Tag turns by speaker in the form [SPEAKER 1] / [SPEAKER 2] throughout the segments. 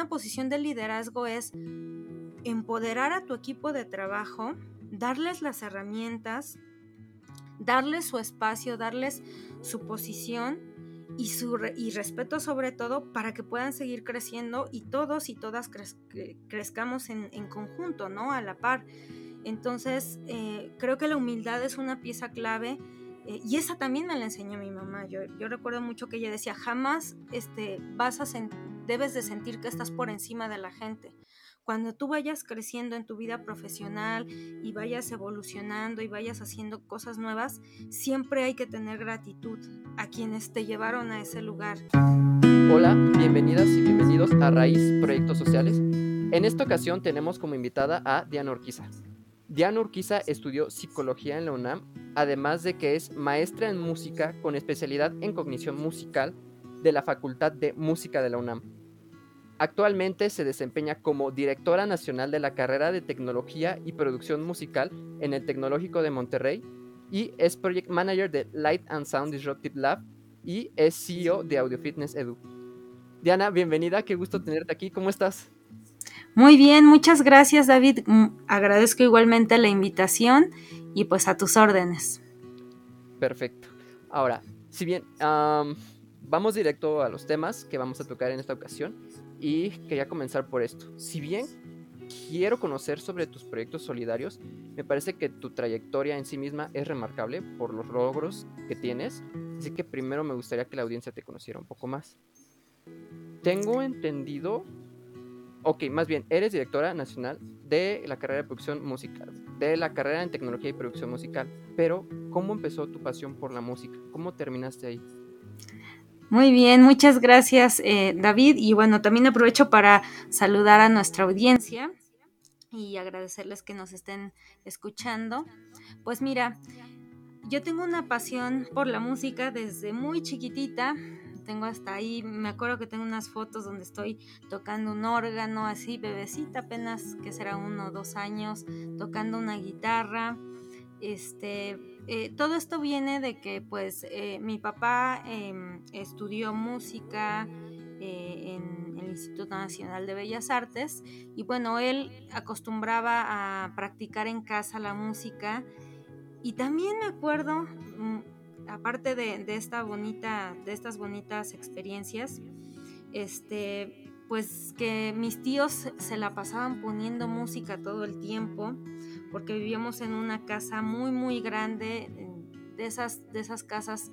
[SPEAKER 1] una posición de liderazgo es empoderar a tu equipo de trabajo, darles las herramientas, darles su espacio, darles su posición y, su y respeto sobre todo para que puedan seguir creciendo y todos y todas crezcamos en, conjunto, ¿no? A la par. Entonces, eh, creo que la humildad es una pieza clave eh, y esa también me la enseñó mi mamá. Yo, yo recuerdo mucho que ella decía, jamás este, vas a debes de sentir que estás por encima de la gente. Cuando tú vayas creciendo en tu vida profesional y vayas evolucionando y vayas haciendo cosas nuevas, siempre hay que tener gratitud a quienes te llevaron a ese lugar.
[SPEAKER 2] Hola, bienvenidas y bienvenidos a Raíz Proyectos Sociales. En esta ocasión tenemos como invitada a Diana Urquiza. Diana Urquiza estudió psicología en la UNAM, además de que es maestra en música con especialidad en cognición musical de la Facultad de Música de la UNAM. Actualmente se desempeña como directora nacional de la carrera de Tecnología y Producción Musical en el Tecnológico de Monterrey y es Project Manager de Light and Sound Disruptive Lab y es CEO de Audio Fitness Edu. Diana, bienvenida, qué gusto tenerte aquí, ¿cómo estás?
[SPEAKER 1] Muy bien, muchas gracias David. Mm, agradezco igualmente la invitación y pues a tus órdenes.
[SPEAKER 2] Perfecto. Ahora, si bien vamos directo a los temas que vamos a tocar en esta ocasión y quería comenzar por esto. Si bien quiero conocer sobre tus proyectos solidarios, me parece que tu trayectoria en sí misma es remarcable por los logros que tienes, así que primero me gustaría que la audiencia te conociera un poco más. Tengo entendido Ok, más bien, eres directora nacional de la carrera de producción musical, de la carrera en tecnología y producción musical, pero ¿cómo empezó tu pasión por la música? ¿Cómo terminaste ahí?
[SPEAKER 1] Muy bien, muchas gracias eh, David y bueno, también aprovecho para saludar a nuestra audiencia y agradecerles que nos estén escuchando. Pues mira, yo tengo una pasión por la música desde muy chiquitita, tengo hasta ahí, me acuerdo que tengo unas fotos donde estoy tocando un órgano así, bebecita apenas, que será uno o dos años, tocando una guitarra. Este, eh, todo esto viene de que pues eh, mi papá em, estudió música eh, en el Instituto Nacional de Bellas Artes y bueno, él acostumbraba a practicar en casa la música y también me acuerdo mm, aparte de, esta bonita, de estas bonitas experiencias, este, pues que mis tíos se la pasaban poniendo música todo el tiempo, porque vivíamos en una casa muy, muy grande, de esas, de esas casas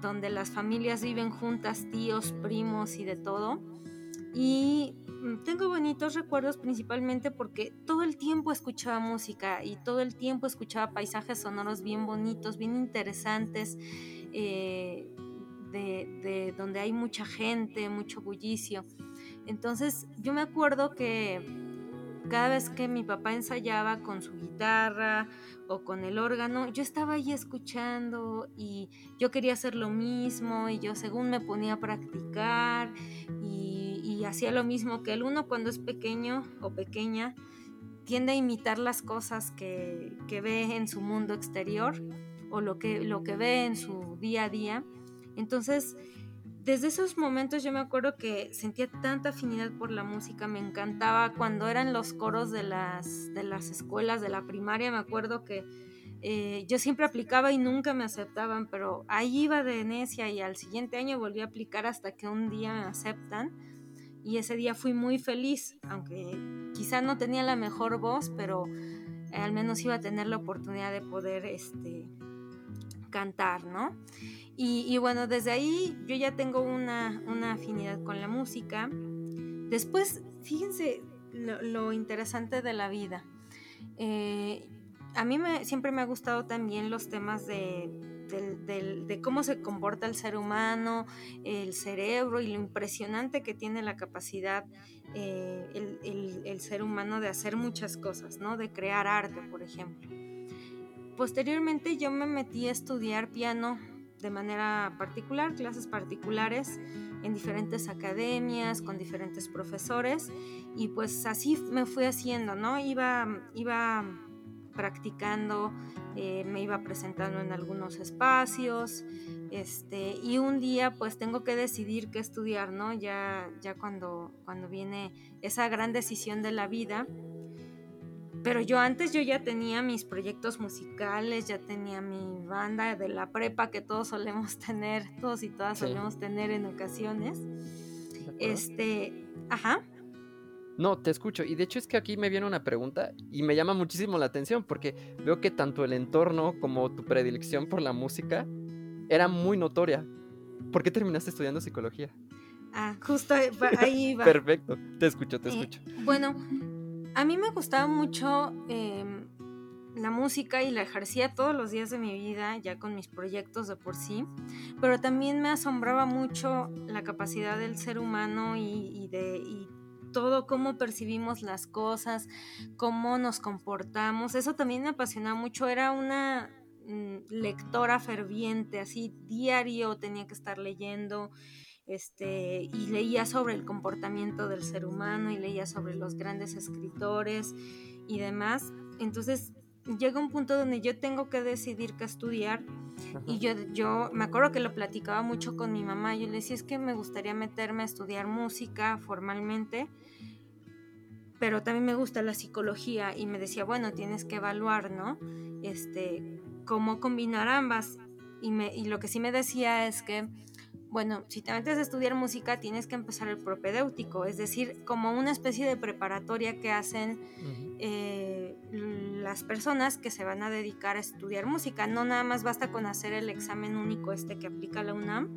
[SPEAKER 1] donde las familias viven juntas, tíos, primos y de todo. Y mm, tengo bonitos recuerdos principalmente porque todo el tiempo escuchaba música y todo el tiempo escuchaba paisajes sonoros bien bonitos, bien interesantes, eh, de, donde hay mucha gente, mucho bullicio. Entonces yo me acuerdo que cada vez que mi papá ensayaba con su guitarra o con el órgano, yo estaba ahí escuchando y yo quería hacer lo mismo y yo según me ponía a practicar y y hacía lo mismo que el uno cuando es pequeño o pequeña, tiende a imitar las cosas que, ve en su mundo exterior o lo que, lo que ve en su día a día. Entonces, desde esos momentos yo me acuerdo que sentía tanta afinidad por la música, me encantaba cuando eran los coros de las, de las escuelas, de la primaria, me acuerdo que eh, yo siempre aplicaba y nunca me aceptaban, pero ahí iba de necia y al siguiente año volví a aplicar hasta que un día me aceptan y ese día fui muy feliz, aunque quizá no tenía la mejor voz, pero al menos iba a tener la oportunidad de poder este, cantar, ¿no? Y, bueno, desde ahí yo ya tengo una, afinidad con la música. Después, fíjense lo, interesante de la vida. Eh, a mí me, siempre me ha gustado también los temas de cómo se comporta el ser humano, el cerebro y lo impresionante que tiene la capacidad eh, el, ser humano de hacer muchas cosas, ¿no? De crear arte, por ejemplo. Posteriormente yo me metí a estudiar piano de manera particular, clases particulares en diferentes academias, con diferentes profesores, y pues así me fui haciendo, ¿no? Iba, iba practicando, eh, me iba presentando en algunos espacios Este, y un día pues tengo que decidir qué estudiar, ¿no? Ya, ya cuando, cuando viene esa gran decisión de la vida. Pero yo antes yo ya tenía mis proyectos musicales, ya tenía mi banda de la prepa que todos solemos tener, todos y todas solemos tener en ocasiones. Este, ajá.
[SPEAKER 2] No, te escucho. Y de hecho es que aquí me viene una pregunta y me llama muchísimo la atención porque veo que tanto el entorno como tu predilección por la música era muy notoria. ¿Por qué terminaste estudiando psicología?
[SPEAKER 1] Ah, justo ahí va.
[SPEAKER 2] Perfecto, te escucho, te
[SPEAKER 1] Eh,
[SPEAKER 2] escucho.
[SPEAKER 1] bueno, a mí me gustaba mucho em, la música y la ejercía todos los días de mi vida, ya con mis proyectos de por sí, pero también me asombraba mucho la capacidad del ser humano y, de y todo cómo percibimos las cosas, cómo nos comportamos. Eso también me apasionaba mucho. Era una mm, lectora ferviente, así diario tenía que estar leyendo este, y leía sobre el comportamiento del ser humano y leía sobre los grandes escritores y demás. Entonces llega un punto donde yo tengo que decidir qué estudiar
[SPEAKER 2] Ajá.
[SPEAKER 1] y yo, yo me acuerdo que lo platicaba mucho con mi mamá. Yo le decía, es que me gustaría meterme a estudiar música formalmente, pero también me gusta la psicología. Y me decía, bueno, tienes que evaluar, ¿no? Este, cómo combinar ambas. Y, me, y lo que sí me decía es que, bueno, si te metes a estudiar música, tienes que empezar el propedéutico, es decir, como una especie de preparatoria que hacen eh, las personas que se van a dedicar a estudiar música. No nada más basta con hacer el examen único este que aplica la UNAM,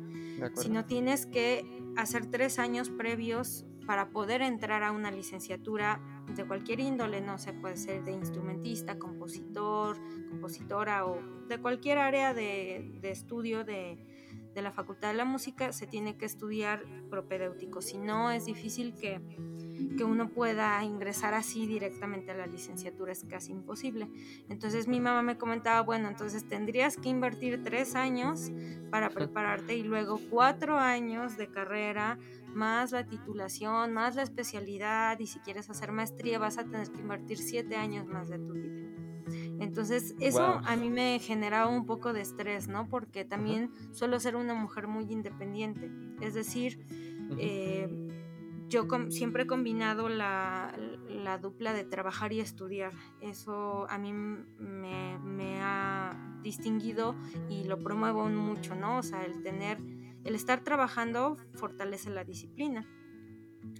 [SPEAKER 1] sino tienes que hacer tres años previos para poder entrar a una licenciatura de cualquier índole, no sé, puede ser de instrumentista, compositor, compositora o de cualquier área de, de estudio de, de la Facultad de la Música, se tiene que estudiar propedéutico. Si no, es difícil que, que uno pueda ingresar así directamente a la licenciatura, es casi imposible. Entonces mi mamá me comentaba, bueno, entonces tendrías que invertir tres años para prepararte y luego cuatro años de carrera, más la titulación, más la especialidad y si quieres hacer maestría vas a tener que invertir siete años más de tu vida. Entonces eso
[SPEAKER 2] Guau.
[SPEAKER 1] a mí me generaba un poco de estrés, ¿no? Porque también suelo ser una mujer muy independiente. Es decir, eh, yo com- siempre he combinado la, la dupla de trabajar y estudiar. Eso a mí me, me ha distinguido y lo promuevo mucho, ¿no? O sea, el tener, el estar trabajando fortalece la disciplina.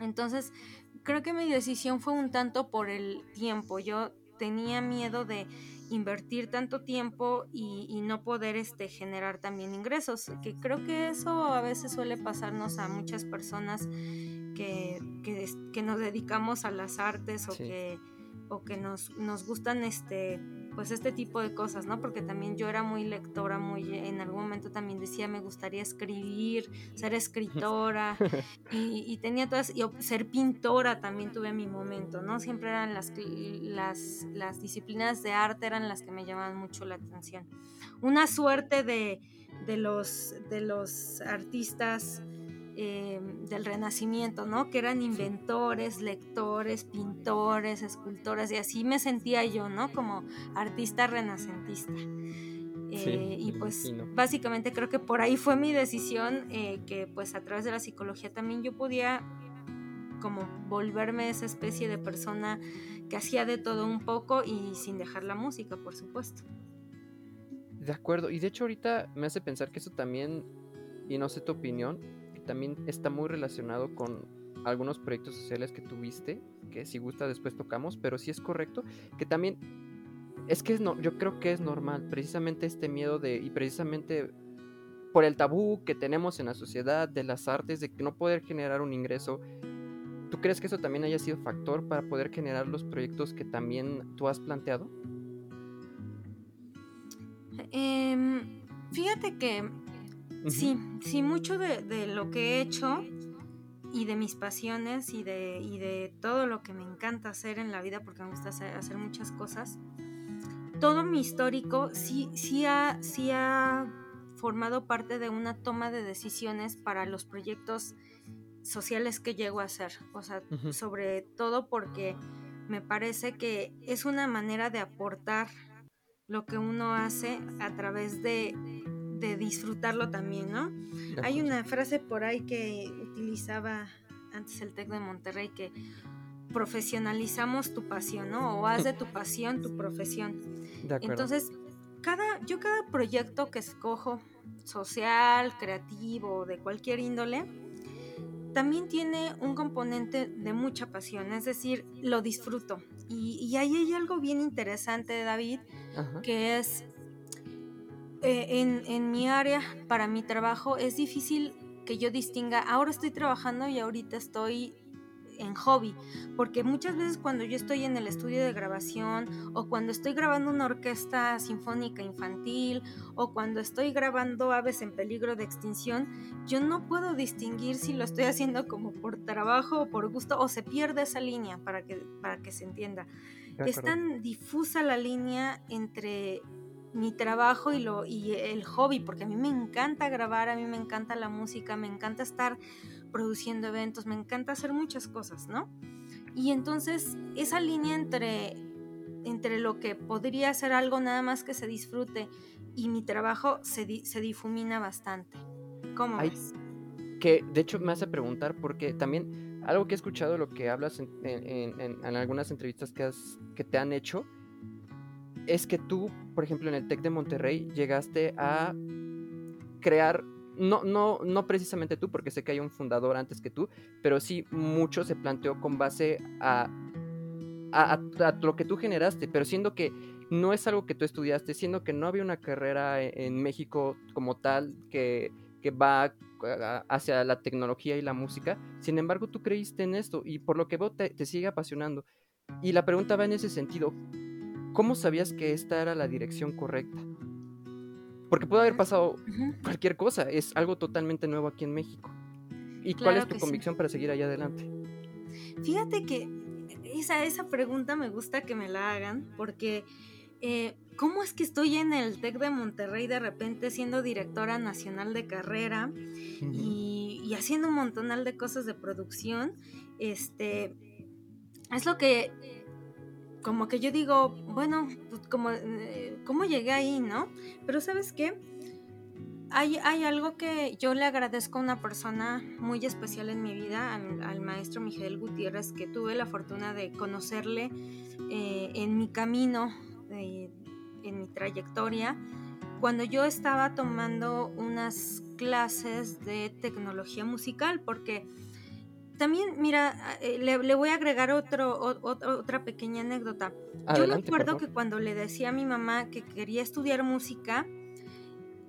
[SPEAKER 1] Entonces, creo que mi decisión fue un tanto por el tiempo. Yo tenía miedo de invertir tanto tiempo y, y no poder este, generar también ingresos, que creo que eso a veces suele pasarnos a muchas personas que, que, nos dedicamos a las artes o
[SPEAKER 2] Sí.
[SPEAKER 1] que, o que nos, nos gustan este pues este tipo de cosas, ¿no? Porque también yo era muy lectora, muy en algún momento también decía me gustaría escribir, ser escritora y, y tenía todas y ser pintora también tuve mi momento, ¿no? Siempre eran las las las disciplinas de arte eran las que me llamaban mucho la atención. Una suerte de de los de los artistas eh, del Renacimiento, ¿no? Que eran inventores, lectores, pintores, escultores, y así me sentía yo, ¿no? Como artista renacentista. Eh, y
[SPEAKER 2] me
[SPEAKER 1] pues básicamente creo que por ahí fue mi decisión, eh, que pues a través de la psicología también yo podía como volverme esa especie de persona que hacía de todo un poco y sin dejar la música, por supuesto.
[SPEAKER 2] De acuerdo, y de hecho ahorita me hace pensar que eso también, y no sé tu opinión, también está muy relacionado con algunos proyectos sociales que tuviste, que si gusta después tocamos, pero sí es correcto, que también es que es no, yo creo que es normal, precisamente este miedo de, y precisamente por el tabú que tenemos en la sociedad de las artes, de no poder generar un ingreso. ¿Tú crees que eso también haya sido factor para poder generar los proyectos que también tú has planteado?
[SPEAKER 1] Em, fíjate que Sí, sí, mucho de, de lo que he hecho y de mis pasiones y de, y de todo lo que me encanta hacer en la vida, porque me gusta hacer, hacer muchas cosas, todo mi histórico sí, sí, ha, sí ha formado parte de una toma de decisiones para los proyectos sociales que llego a hacer. O sea, sobre todo porque me parece que es una manera de aportar lo que uno hace a través de, de disfrutarlo también, ¿no? Hay una frase por ahí que utilizaba antes el TEC de Monterrey que profesionalizamos tu pasión, ¿no? O haz de tu pasión tu profesión. Entonces, cada, yo cada proyecto que escojo, social, creativo, de cualquier índole, también tiene un componente de mucha pasión, es decir, lo disfruto. Y, ahí hay algo bien interesante, David, que es eh, en, en mi área, para mi trabajo, es difícil que yo distinga, ahora estoy trabajando y ahorita estoy en hobby, porque muchas veces cuando yo estoy en el estudio de grabación o cuando estoy grabando una orquesta sinfónica infantil o cuando estoy grabando aves en peligro de extinción, yo no puedo distinguir si lo estoy haciendo como por trabajo o por gusto o se pierde esa línea para que, para que se entienda. Es tan difusa la línea entre mi trabajo y, lo, y el hobby, porque a mí me encanta grabar, a mí me encanta la música, me encanta estar produciendo eventos, me encanta hacer muchas cosas, ¿no? Y entonces esa línea entre, entre lo que podría ser algo nada más que se disfrute y mi trabajo se, se difumina bastante. ¿Cómo ves?
[SPEAKER 2] Que de hecho me hace preguntar porque también algo que he escuchado, lo que hablas en, en, algunas entrevistas que, has, que te han hecho, es que tú, por ejemplo, en el TEC de Monterrey llegaste a crear no, no, no precisamente tú, porque sé que hay un fundador antes que tú, pero sí mucho se planteó con base a, a, lo que tú generaste, pero siendo que no es algo que tú estudiaste, siendo que no había una carrera e, en, México como tal que, que va hacia la tecnología y la música, sin embargo tú creíste en esto y por lo que veo te, te sigue apasionando. Y la pregunta va en ese sentido, ¿cómo sabías que esta era la dirección correcta? Porque puede haber pasado cualquier cosa, es algo totalmente nuevo aquí en México. ¿Y cuál es tu convicción para seguir allá adelante?
[SPEAKER 1] Fíjate que esa, esa pregunta me gusta que me la hagan, porque eh, ¿cómo es que estoy en el TEC de Monterrey de repente siendo directora nacional de carrera y, y, haciendo un montonal de cosas de producción? Este, es lo que como que yo digo, bueno, pues como, eh, ¿cómo llegué ahí, no? Pero sabes qué? Hay, hay, algo que yo le agradezco a una persona muy especial en mi vida, al, maestro Miguel Gutiérrez, que tuve la fortuna de conocerle eh, en mi camino, en mi trayectoria, cuando yo estaba tomando unas clases de tecnología musical, porque también, mira, eh, le, voy a agregar otro, otra pequeña anécdota. yo me acuerdo que cuando le decía a mi mamá que quería estudiar música,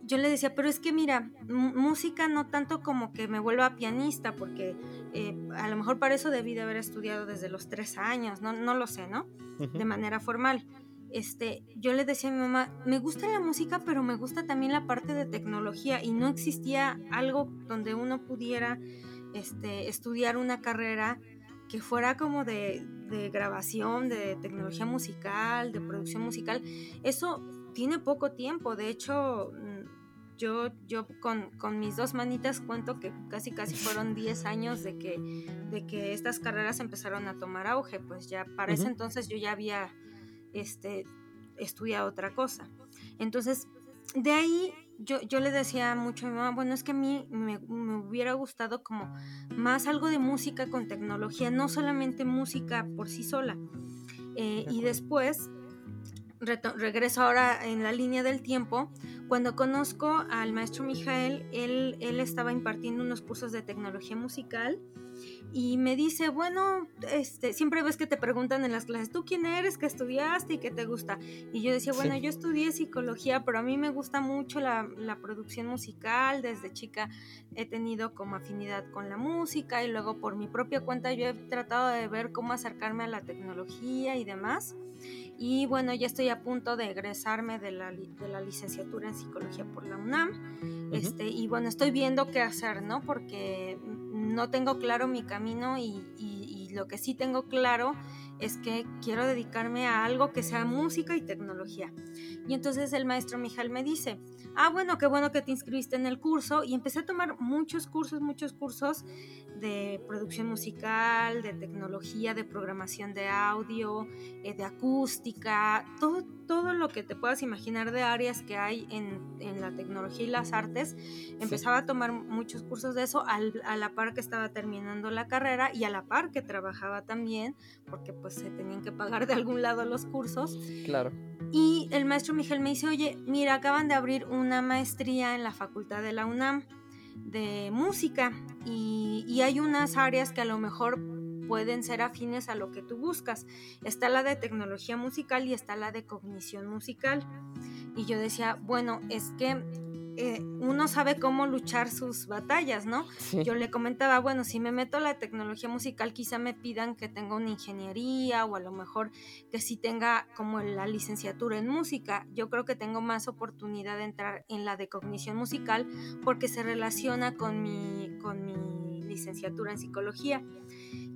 [SPEAKER 1] yo le decía, pero es que mira, música no tanto como que me vuelva pianista, porque eh, a lo mejor para eso debí de haber estudiado desde los tres años, no, no lo sé, ¿no? De manera formal. Este, yo le decía a mi mamá, me gusta la música, pero me gusta también la parte de tecnología y no existía algo donde uno pudiera este, estudiar una carrera que fuera como de, grabación, de tecnología musical, de producción musical. Eso tiene poco tiempo, de hecho, mm, yo, yo con, mis dos manitas cuento que casi casi fueron 10 años de que, de que estas carreras empezaron a tomar auge, pues ya para ese entonces yo ya había este, estudiado otra cosa. Entonces, de ahí yo, yo le decía mucho a mi mamá, bueno, es que a mí me, hubiera gustado como más algo de música con tecnología, no solamente música por sí sola. Eh, y después, regreso ahora en la línea del tiempo, cuando conozco al maestro Mijael, él, él estaba impartiendo unos cursos de tecnología musical y me dice, bueno, este, siempre ves que te preguntan en las clases, ¿tú quién eres? ¿Qué estudiaste y qué te gusta? Y yo decía, bueno, yo estudié psicología, pero a mí me gusta mucho la, la, producción musical, desde chica he tenido como afinidad con la música y luego por mi propia cuenta yo he tratado de ver cómo acercarme a la tecnología y demás. Y bueno, ya estoy a punto de egresarme de la, de la licenciatura en psicología por la UNAM. este, y bueno, estoy viendo qué hacer, ¿no? Porque no tengo claro mi camino y, lo que sí tengo claro es que quiero dedicarme a algo que sea música y tecnología. Y entonces el maestro Mijal me dice, ah, bueno, qué bueno que te inscribiste en el curso. Y empecé a tomar muchos cursos, muchos cursos de producción musical, de tecnología, de programación de audio, eh, de acústica, todo, todo lo que te puedas imaginar de áreas que hay en, en la tecnología y las artes. Empezaba a tomar muchos cursos de eso a la par que estaba terminando la carrera y a la par que trabajaba también, porque pues se tenían que pagar de algún lado los cursos.
[SPEAKER 2] Claro.
[SPEAKER 1] Y el maestro Miguel me dice, oye, mira, acaban de abrir una maestría en la facultad de la UNAM de música y, hay unas áreas que a lo mejor pueden ser afines a lo que tú buscas. Está la de tecnología musical y está la de cognición musical. Y yo decía, bueno, es que eh, uno sabe cómo luchar sus batallas, ¿no? Yo le comentaba, bueno, si me meto a la tecnología musical, quizá me pidan que tenga una ingeniería o a lo mejor que sí tenga como la licenciatura en música. Yo creo que tengo más oportunidad de entrar en la de cognición musical porque se relaciona con mi, con mi licenciatura en psicología.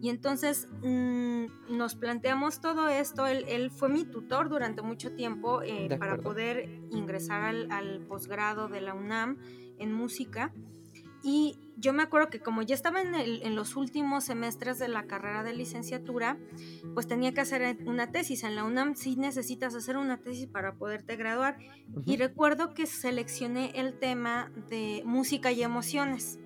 [SPEAKER 1] Y entonces mm, nos planteamos todo esto, él, fue mi tutor durante mucho tiempo eh, para poder ingresar al, posgrado de la UNAM en música. Y yo me acuerdo que como ya estaba en, los últimos semestres de la carrera de licenciatura, pues tenía que hacer una tesis. En la UNAM sí necesitas hacer una tesis para poderte graduar. Y recuerdo que seleccioné el tema de música y emociones.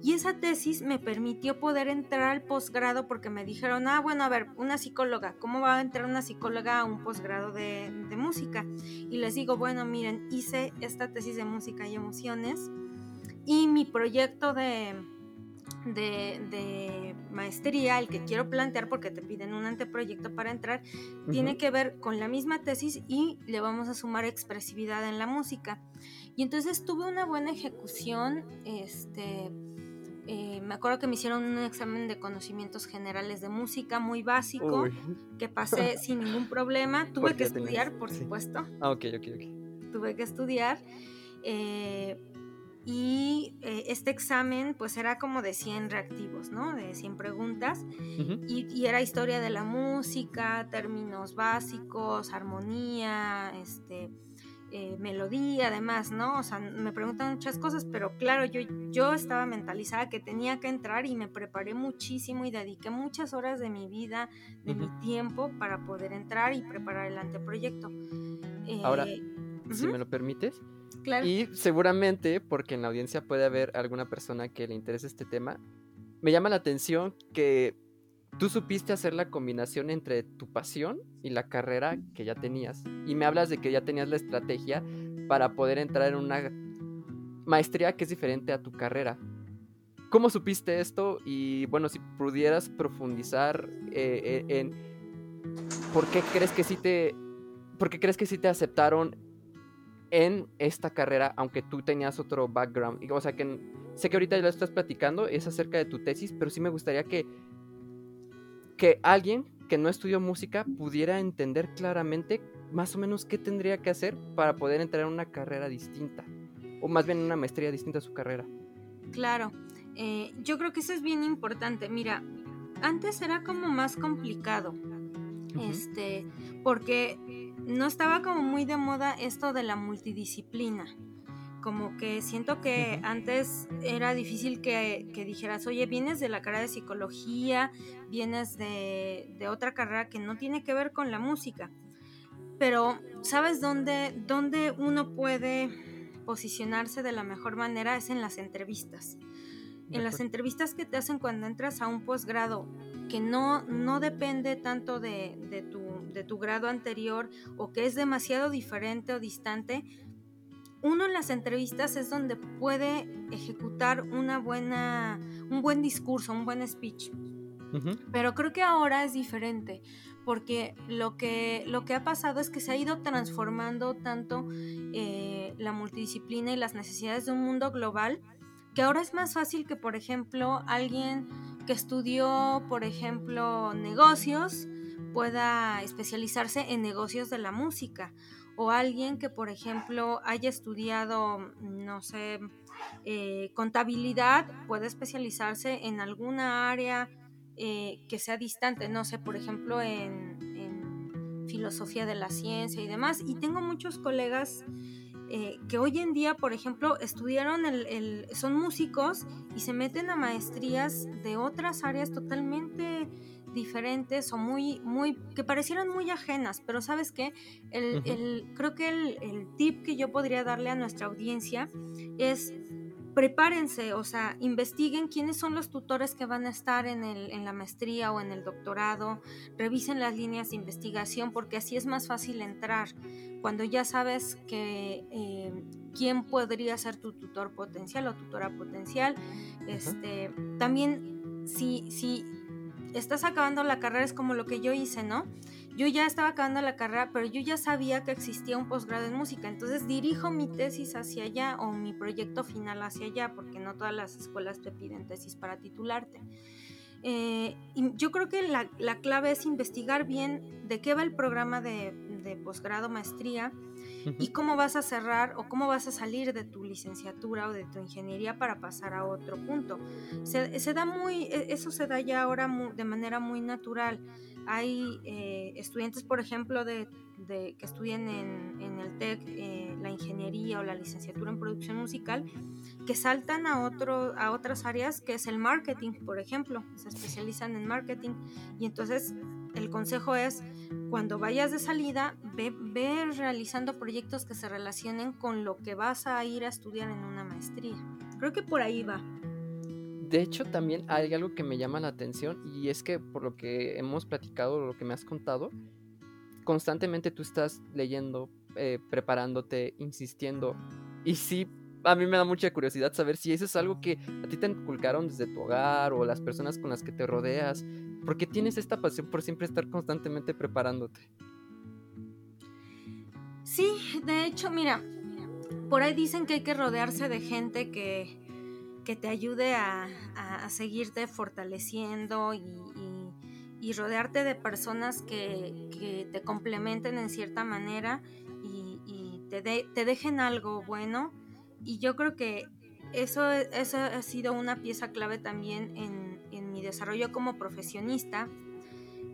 [SPEAKER 1] Y esa tesis me permitió poder entrar al posgrado porque me dijeron, ah, bueno, a ver, una psicóloga, ¿cómo va a entrar una psicóloga a un posgrado de, música? Y les digo, bueno, miren, hice esta tesis de música y emociones y mi proyecto de, de, maestría, el que quiero plantear porque te piden un anteproyecto para entrar, tiene que ver con la misma tesis y le vamos a sumar expresividad en la música. Y entonces tuve una buena ejecución, este, eh, me acuerdo que me hicieron un examen de conocimientos generales de música muy básico, que pasé sin ningún problema. Tuve que estudiar, por supuesto.
[SPEAKER 2] Ah, ok, ok, ok.
[SPEAKER 1] Tuve que estudiar. Eh, y eh, este examen pues era como de 100 reactivos, ¿no? De 100 preguntas. y, y, era historia de la música, términos básicos, armonía, este, eh, melodía, además, ¿no? O sea, me preguntan muchas cosas, pero claro, yo, yo estaba mentalizada que tenía que entrar y me preparé muchísimo y dediqué muchas horas de mi vida, de mi tiempo para poder entrar y preparar el anteproyecto.
[SPEAKER 2] Ahora, eh, si me lo permites. Claro. Y seguramente, porque en la audiencia puede haber alguna persona que le interese este tema, me llama la atención que tú supiste hacer la combinación entre tu pasión y la carrera que ya tenías. Y me hablas de que ya tenías la estrategia para poder entrar en una maestría que es diferente a tu carrera. ¿Cómo supiste esto? Y bueno, si pudieras profundizar eh, eh, en por qué crees que sí te. ¿Por qué crees que sí te aceptaron en esta carrera, aunque tú tenías otro background? O sea que sé que ahorita ya lo estás platicando, es acerca de tu tesis, pero sí me gustaría que que alguien que no estudió música pudiera entender claramente más o menos qué tendría que hacer para poder entrar en una carrera distinta, o más bien una maestría distinta a su carrera.
[SPEAKER 1] Claro, eh, yo creo que eso es bien importante. Mira, antes era como más complicado, este, porque no estaba como muy de moda esto de la multidisciplina como que siento que antes era difícil que, dijeras, oye, vienes de la carrera de psicología, vienes de, otra carrera que no tiene que ver con la música. Pero, ¿sabes dónde, dónde uno puede posicionarse de la mejor manera? Es en las entrevistas. En las entrevistas que te hacen cuando entras a un posgrado, que no, no depende tanto de, tu, de tu grado anterior o que es demasiado diferente o distante, uno en las entrevistas es donde puede ejecutar una buena, un buen discurso, un buen speech. Pero creo que ahora es diferente, porque lo que, lo que ha pasado es que se ha ido transformando tanto eh, la multidisciplina y las necesidades de un mundo global, que ahora es más fácil que, por ejemplo, alguien que estudió, por ejemplo, negocios, pueda especializarse en negocios de la música o alguien que, por ejemplo, haya estudiado, no sé, eh, contabilidad, puede especializarse en alguna área eh, que sea distante, no sé, por ejemplo, en, filosofía de la ciencia y demás. Y tengo muchos colegas eh, que hoy en día, por ejemplo, estudiaron, el, son músicos y se meten a maestrías de otras áreas totalmente diferentes o muy, muy, que parecieran muy ajenas, pero sabes qué, el, creo que el, el tip que yo podría darle a nuestra audiencia es prepárense, o sea, investiguen quiénes son los tutores que van a estar en, el, en la maestría o en el doctorado, revisen las líneas de investigación porque así es más fácil entrar. Cuando ya sabes que eh, quién podría ser tu tutor potencial o tutora potencial, este, también si, si estás acabando la carrera es como lo que yo hice, ¿no? yo ya estaba acabando la carrera, pero yo ya sabía que existía un posgrado en música, entonces dirijo mi tesis hacia allá o mi proyecto final hacia allá, porque no todas las escuelas te piden tesis para titularte. Eh, yo creo que la, clave es investigar bien de qué va el programa de, posgrado, maestría, y cómo vas a cerrar o cómo vas a salir de tu licenciatura o de tu ingeniería para pasar a otro punto. Se, da muy, e, eso se da ya ahora de manera muy natural. Hay eh, estudiantes, por ejemplo, de, que estudian en, el TEC eh, la ingeniería o la licenciatura en producción musical, que saltan a, otro, a otras áreas, que es el marketing, por ejemplo, se especializan en marketing. Y entonces el consejo es, cuando vayas de salida, ve, realizando proyectos que se relacionen con lo que vas a ir a estudiar en una maestría. Creo que por ahí va.
[SPEAKER 2] De hecho, también hay algo que me llama la atención y es que por lo que hemos platicado, lo que me has contado, constantemente tú estás leyendo, eh, preparándote, insistiendo. Y sí, a mí me da mucha curiosidad saber si eso es algo que a ti te inculcaron desde tu hogar o las personas con las que te rodeas. Porque tienes esta pasión por siempre estar constantemente preparándote?
[SPEAKER 1] Sí, de hecho, mira, por ahí dicen que hay que rodearse de gente que que te ayude a, seguirte fortaleciendo y, rodearte de personas que, te complementen en cierta manera y, te, te, dejen algo bueno. Y yo creo que eso, eso ha sido una pieza clave también en, mi desarrollo como profesionista,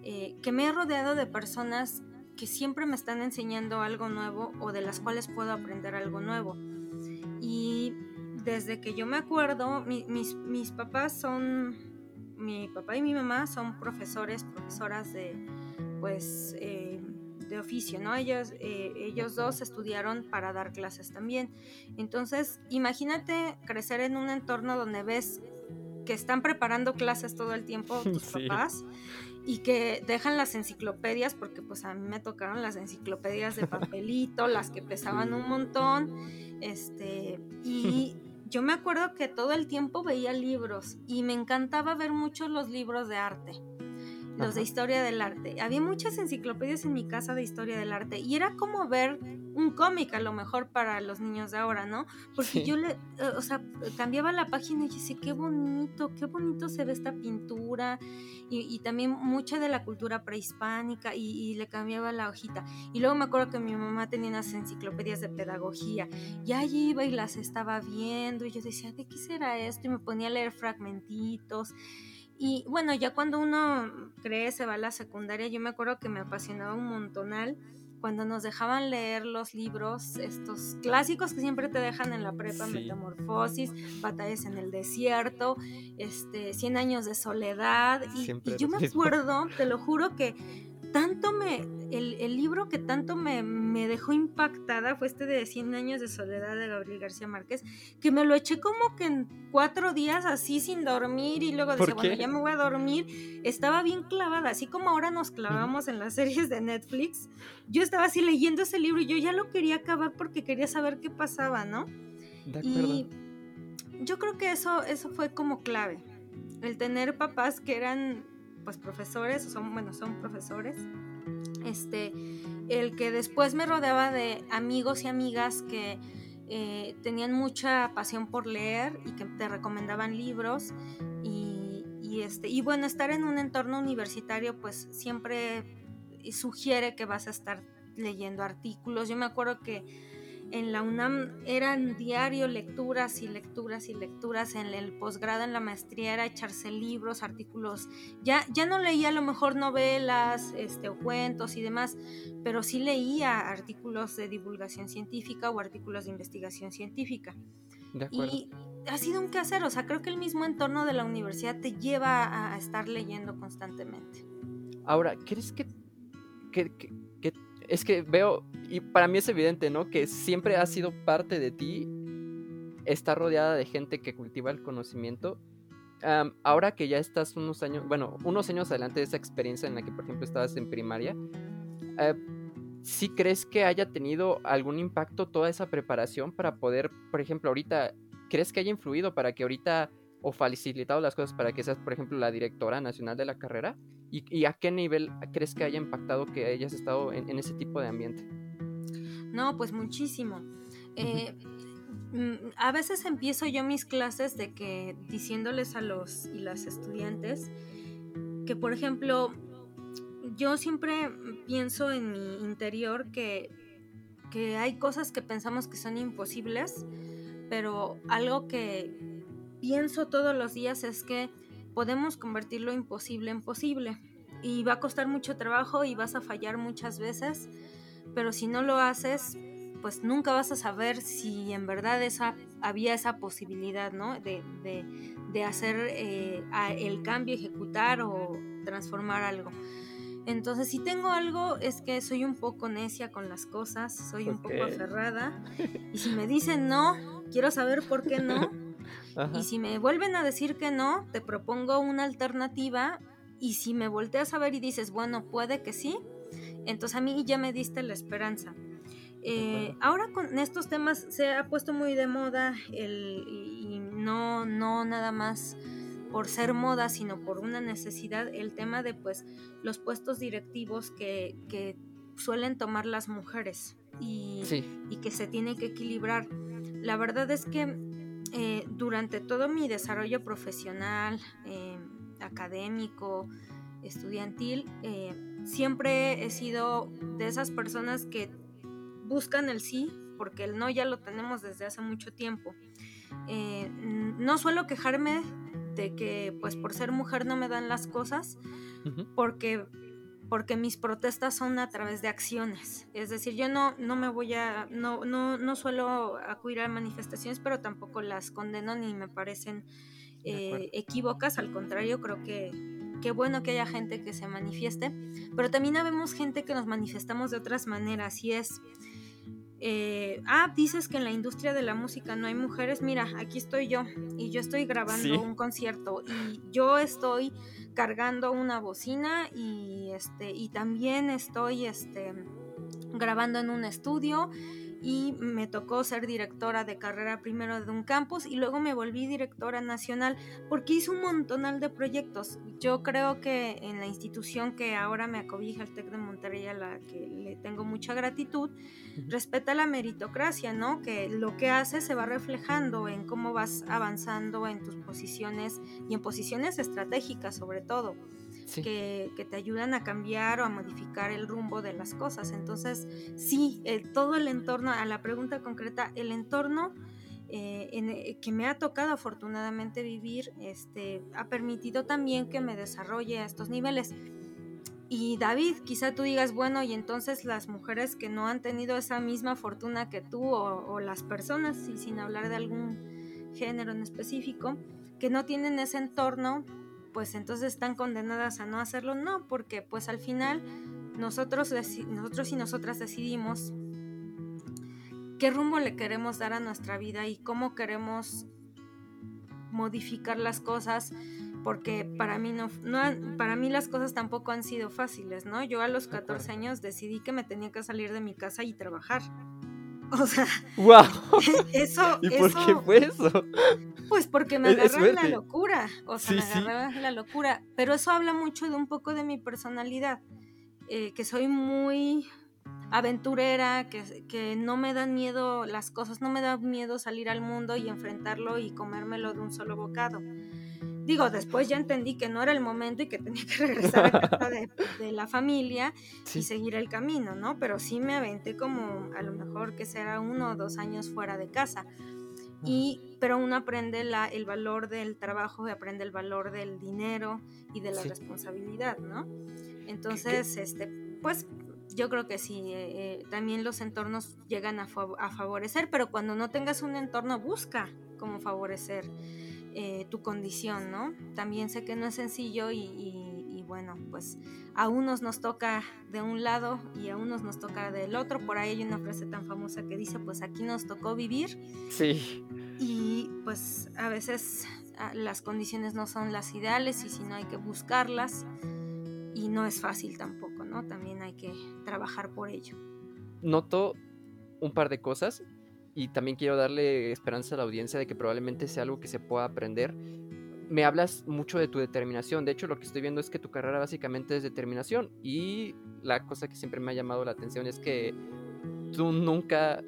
[SPEAKER 1] eh, que me he rodeado de personas que siempre me están enseñando algo nuevo o de las cuales puedo aprender algo nuevo. Y desde que yo me acuerdo, mis, mis papás son, mi papá y mi mamá son profesores, profesoras de, pues, eh, de oficio, ¿no? Ellos, eh, ellos dos estudiaron para dar clases también. Entonces, imagínate crecer en un entorno donde ves que están preparando clases todo el tiempo tus papás y que dejan las enciclopedias, porque pues a mí me tocaron las enciclopedias de papelito, las que pesaban un montón, este, y yo me acuerdo que todo el tiempo veía libros y me encantaba ver mucho los libros de arte, los de historia del arte. Había muchas enciclopedias en mi casa de historia del arte y era como ver un cómic a lo mejor para los niños de ahora, ¿no? Porque yo le, eh, o sea, cambiaba la página y decía, qué bonito, qué bonito se ve esta pintura y, también mucha de la cultura prehispánica y, le cambiaba la hojita. Y luego me acuerdo que mi mamá tenía unas enciclopedias de pedagogía y allí iba y las estaba viendo y yo decía, ¿de qué será esto? Y me ponía a leer fragmentitos. Y bueno, ya cuando uno crece, va a la secundaria, yo me acuerdo que me apasionaba un montonal cuando nos dejaban leer los libros, estos clásicos que siempre te dejan en la prepa, Metamorfosis, Batallas en el Desierto, este, Cien años de soledad, y, y yo me acuerdo, te lo juro que tanto me, el, libro que tanto me, dejó impactada fue este de 100 años de soledad de Gabriel García Márquez, que me lo eché como que en cuatro días así sin dormir y luego decía, bueno, ya me voy a dormir. Estaba bien clavada, así como ahora nos clavamos en las series de Netflix. Yo estaba así leyendo ese libro y yo ya lo quería acabar porque quería saber qué pasaba, ¿no? Y yo creo que eso, eso fue como clave. El tener papás que eran pues profesores, son, bueno, son profesores. Este, el que después me rodeaba de amigos y amigas que eh, tenían mucha pasión por leer y que te recomendaban libros y, y, este, y bueno, estar en un entorno universitario pues siempre sugiere que vas a estar leyendo artículos. Yo me acuerdo que en la UNAM eran diario lecturas y lecturas y lecturas, en el posgrado, en la maestría era echarse libros, artículos, ya, ya no leía a lo mejor novelas este, o cuentos y demás, pero sí leía artículos de divulgación científica o artículos de investigación científica. y ha sido un quehacer, o sea, creo que el mismo entorno de la universidad te lleva a estar leyendo constantemente.
[SPEAKER 2] Ahora, ¿crees que, que, que es que veo, y para mí es evidente, ¿no? Que siempre ha sido parte de ti estar rodeada de gente que cultiva el conocimiento. ahora que ya estás unos años, bueno, unos años adelante de esa experiencia en la que, por ejemplo, estabas en primaria, eh, ¿sí crees que haya tenido algún impacto toda esa preparación para poder, por ejemplo, ahorita, ¿crees que haya influido para que ahorita o facilitado las cosas para que seas, por ejemplo, la directora nacional de la carrera? ¿Y, a qué nivel crees que haya impactado que hayas estado en, ese tipo de ambiente?
[SPEAKER 1] No, pues muchísimo. Eh, mm, a veces empiezo yo mis clases de que diciéndoles a los y las estudiantes que, por ejemplo, yo siempre pienso en mi interior que, que hay cosas que pensamos que son imposibles, pero algo que pienso todos los días es que podemos convertir lo imposible en posible. Y va a costar mucho trabajo y vas a fallar muchas veces, pero si no lo haces, pues nunca vas a saber si en verdad esa, había esa posibilidad, ¿no? De, hacer eh, el cambio, ejecutar o transformar algo. Entonces, si tengo algo, es que soy un poco necia con las cosas, soy un poco aferrada. Y si me dicen no, quiero saber por qué no. Y si me vuelven a decir que no, te propongo una alternativa. Y si me volteas a ver y dices, bueno, puede que sí, entonces a mí ya me diste la esperanza. Eh, ahora con estos temas se ha puesto muy de moda el, y no, no nada más por ser moda, sino por una necesidad, el tema de pues los puestos directivos que, que suelen tomar las mujeres y, y, que se tiene que equilibrar. La verdad es que eh, durante todo mi desarrollo profesional, eh, académico, estudiantil, eh, siempre he sido de esas personas que buscan el sí, porque el no ya lo tenemos desde hace mucho tiempo. no suelo quejarme de que pues por ser mujer no me dan las cosas, porque porque mis protestas son a través de acciones. Es decir, yo no, no me voy a, no, no, no suelo acudir a manifestaciones, pero tampoco las condeno ni me parecen eh, equívocas, al contrario, creo que qué bueno que haya gente que se manifieste, pero también habemos gente que nos manifestamos de otras maneras y es... Eh, ah, dices que en la industria de la música no hay mujeres. Mira, aquí estoy yo y yo estoy grabando un concierto y yo estoy cargando una bocina y este y también estoy este grabando en un estudio y me tocó ser directora de carrera primero de un campus y luego me volví directora nacional porque hice un montonal de proyectos. Yo creo que en la institución que ahora me acobija el TEC de Monterrey a la que le tengo mucha gratitud, respeta la meritocracia, ¿no? Que lo que haces se va reflejando en cómo vas avanzando en tus posiciones y en posiciones estratégicas sobre todo que, te ayudan a cambiar o a modificar el rumbo de las cosas. Entonces, sí, todo el entorno, a la pregunta concreta, el entorno eh, eh, que me ha tocado afortunadamente vivir, este, ha permitido también que me desarrolle a estos niveles. Y David, quizá tú digas, bueno, y entonces las mujeres que no han tenido esa misma fortuna que tú o, o las personas, y sin hablar de algún género en específico, que no tienen ese entorno, pues entonces están condenadas a no hacerlo. No, porque pues al final nosotros, nosotros y nosotras decidimos qué rumbo le queremos dar a nuestra vida y cómo queremos modificar las cosas porque para mí no, no, para mí las cosas tampoco han sido fáciles, ¿no? Yo a los 14 años decidí que me tenía que salir de mi casa y trabajar. O sea,
[SPEAKER 2] wow.
[SPEAKER 1] eso
[SPEAKER 2] ¿Y por qué fue eso?
[SPEAKER 1] Pues porque me agarró la locura, o sea, me agarró la locura, pero eso habla mucho de un poco de mi personalidad, eh, que soy muy aventurera, que, que, no me dan miedo las cosas, no me da miedo salir al mundo y enfrentarlo y comérmelo de un solo bocado. Digo, después ya entendí que no era el momento y que tenía que regresar a casa de, la familia y seguir el camino, ¿no? Pero sí me aventé como a lo mejor que será uno o dos años fuera de casa. Y, pero uno aprende la, el valor del trabajo, aprende el valor del dinero y de la responsabilidad, ¿no? Entonces, este, pues yo creo que sí, eh, eh, también los entornos llegan a, a, favorecer, pero cuando no tengas un entorno, busca cómo favorecer eh, tu condición, ¿no? También sé que no es sencillo y, bueno, pues a unos nos toca de un lado y a unos nos toca del otro. Por ahí hay una frase tan famosa que dice, pues aquí nos tocó vivir.
[SPEAKER 2] Sí.
[SPEAKER 1] Y pues a veces ah, las condiciones no son las ideales y si no hay que buscarlas y no es fácil tampoco, ¿no? También hay que trabajar por ello.
[SPEAKER 2] Noto un par de cosas y también quiero darle esperanza a la audiencia de que probablemente sea algo que se pueda aprender. Me hablas mucho de tu determinación, de hecho lo que estoy viendo es que tu carrera básicamente es determinación y la cosa que siempre me ha llamado la atención es que tú nunca,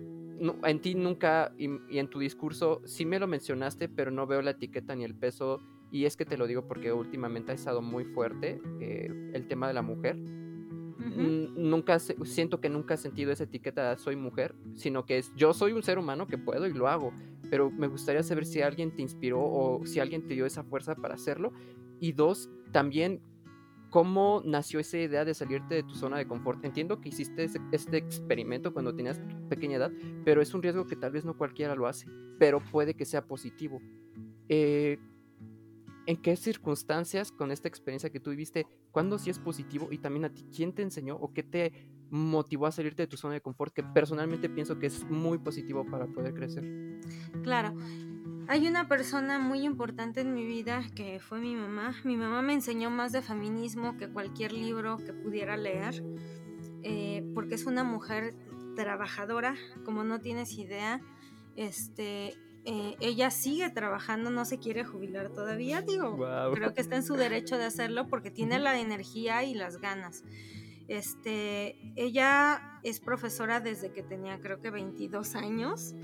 [SPEAKER 2] en ti nunca y, en tu discurso sí me lo mencionaste, pero no veo la etiqueta ni el peso. Y es que te lo digo porque últimamente ha estado muy fuerte eh, el tema de la mujer. Nunca siento que nunca he sentido esa etiqueta de soy mujer, sino que es yo soy un ser humano que puedo y lo hago, pero me gustaría saber si alguien te inspiró o si alguien te dio esa fuerza para hacerlo. Y dos, también cómo nació esa idea de salirte de tu zona de confort. Entiendo que hiciste este experimento cuando tenías pequeña edad, pero es un riesgo que tal vez no cualquiera lo hace, pero puede que sea positivo. Eh, ¿En qué circunstancias con esta experiencia que tú viviste, cuándo sí es positivo y también a ti, quién te enseñó o qué te motivó a salirte de tu zona de confort, que personalmente pienso que es muy positivo para poder crecer?
[SPEAKER 1] Claro. Hay una persona muy importante en mi vida que fue mi mamá. Mi mamá me enseñó más de feminismo que cualquier libro que pudiera leer, eh, porque es una mujer trabajadora, como no tienes idea. Este, eh, ella sigue trabajando, no se quiere jubilar todavía, digo, creo que está en su derecho de hacerlo porque tiene la energía y las ganas. Este, ella es profesora desde que tenía creo que 22 años.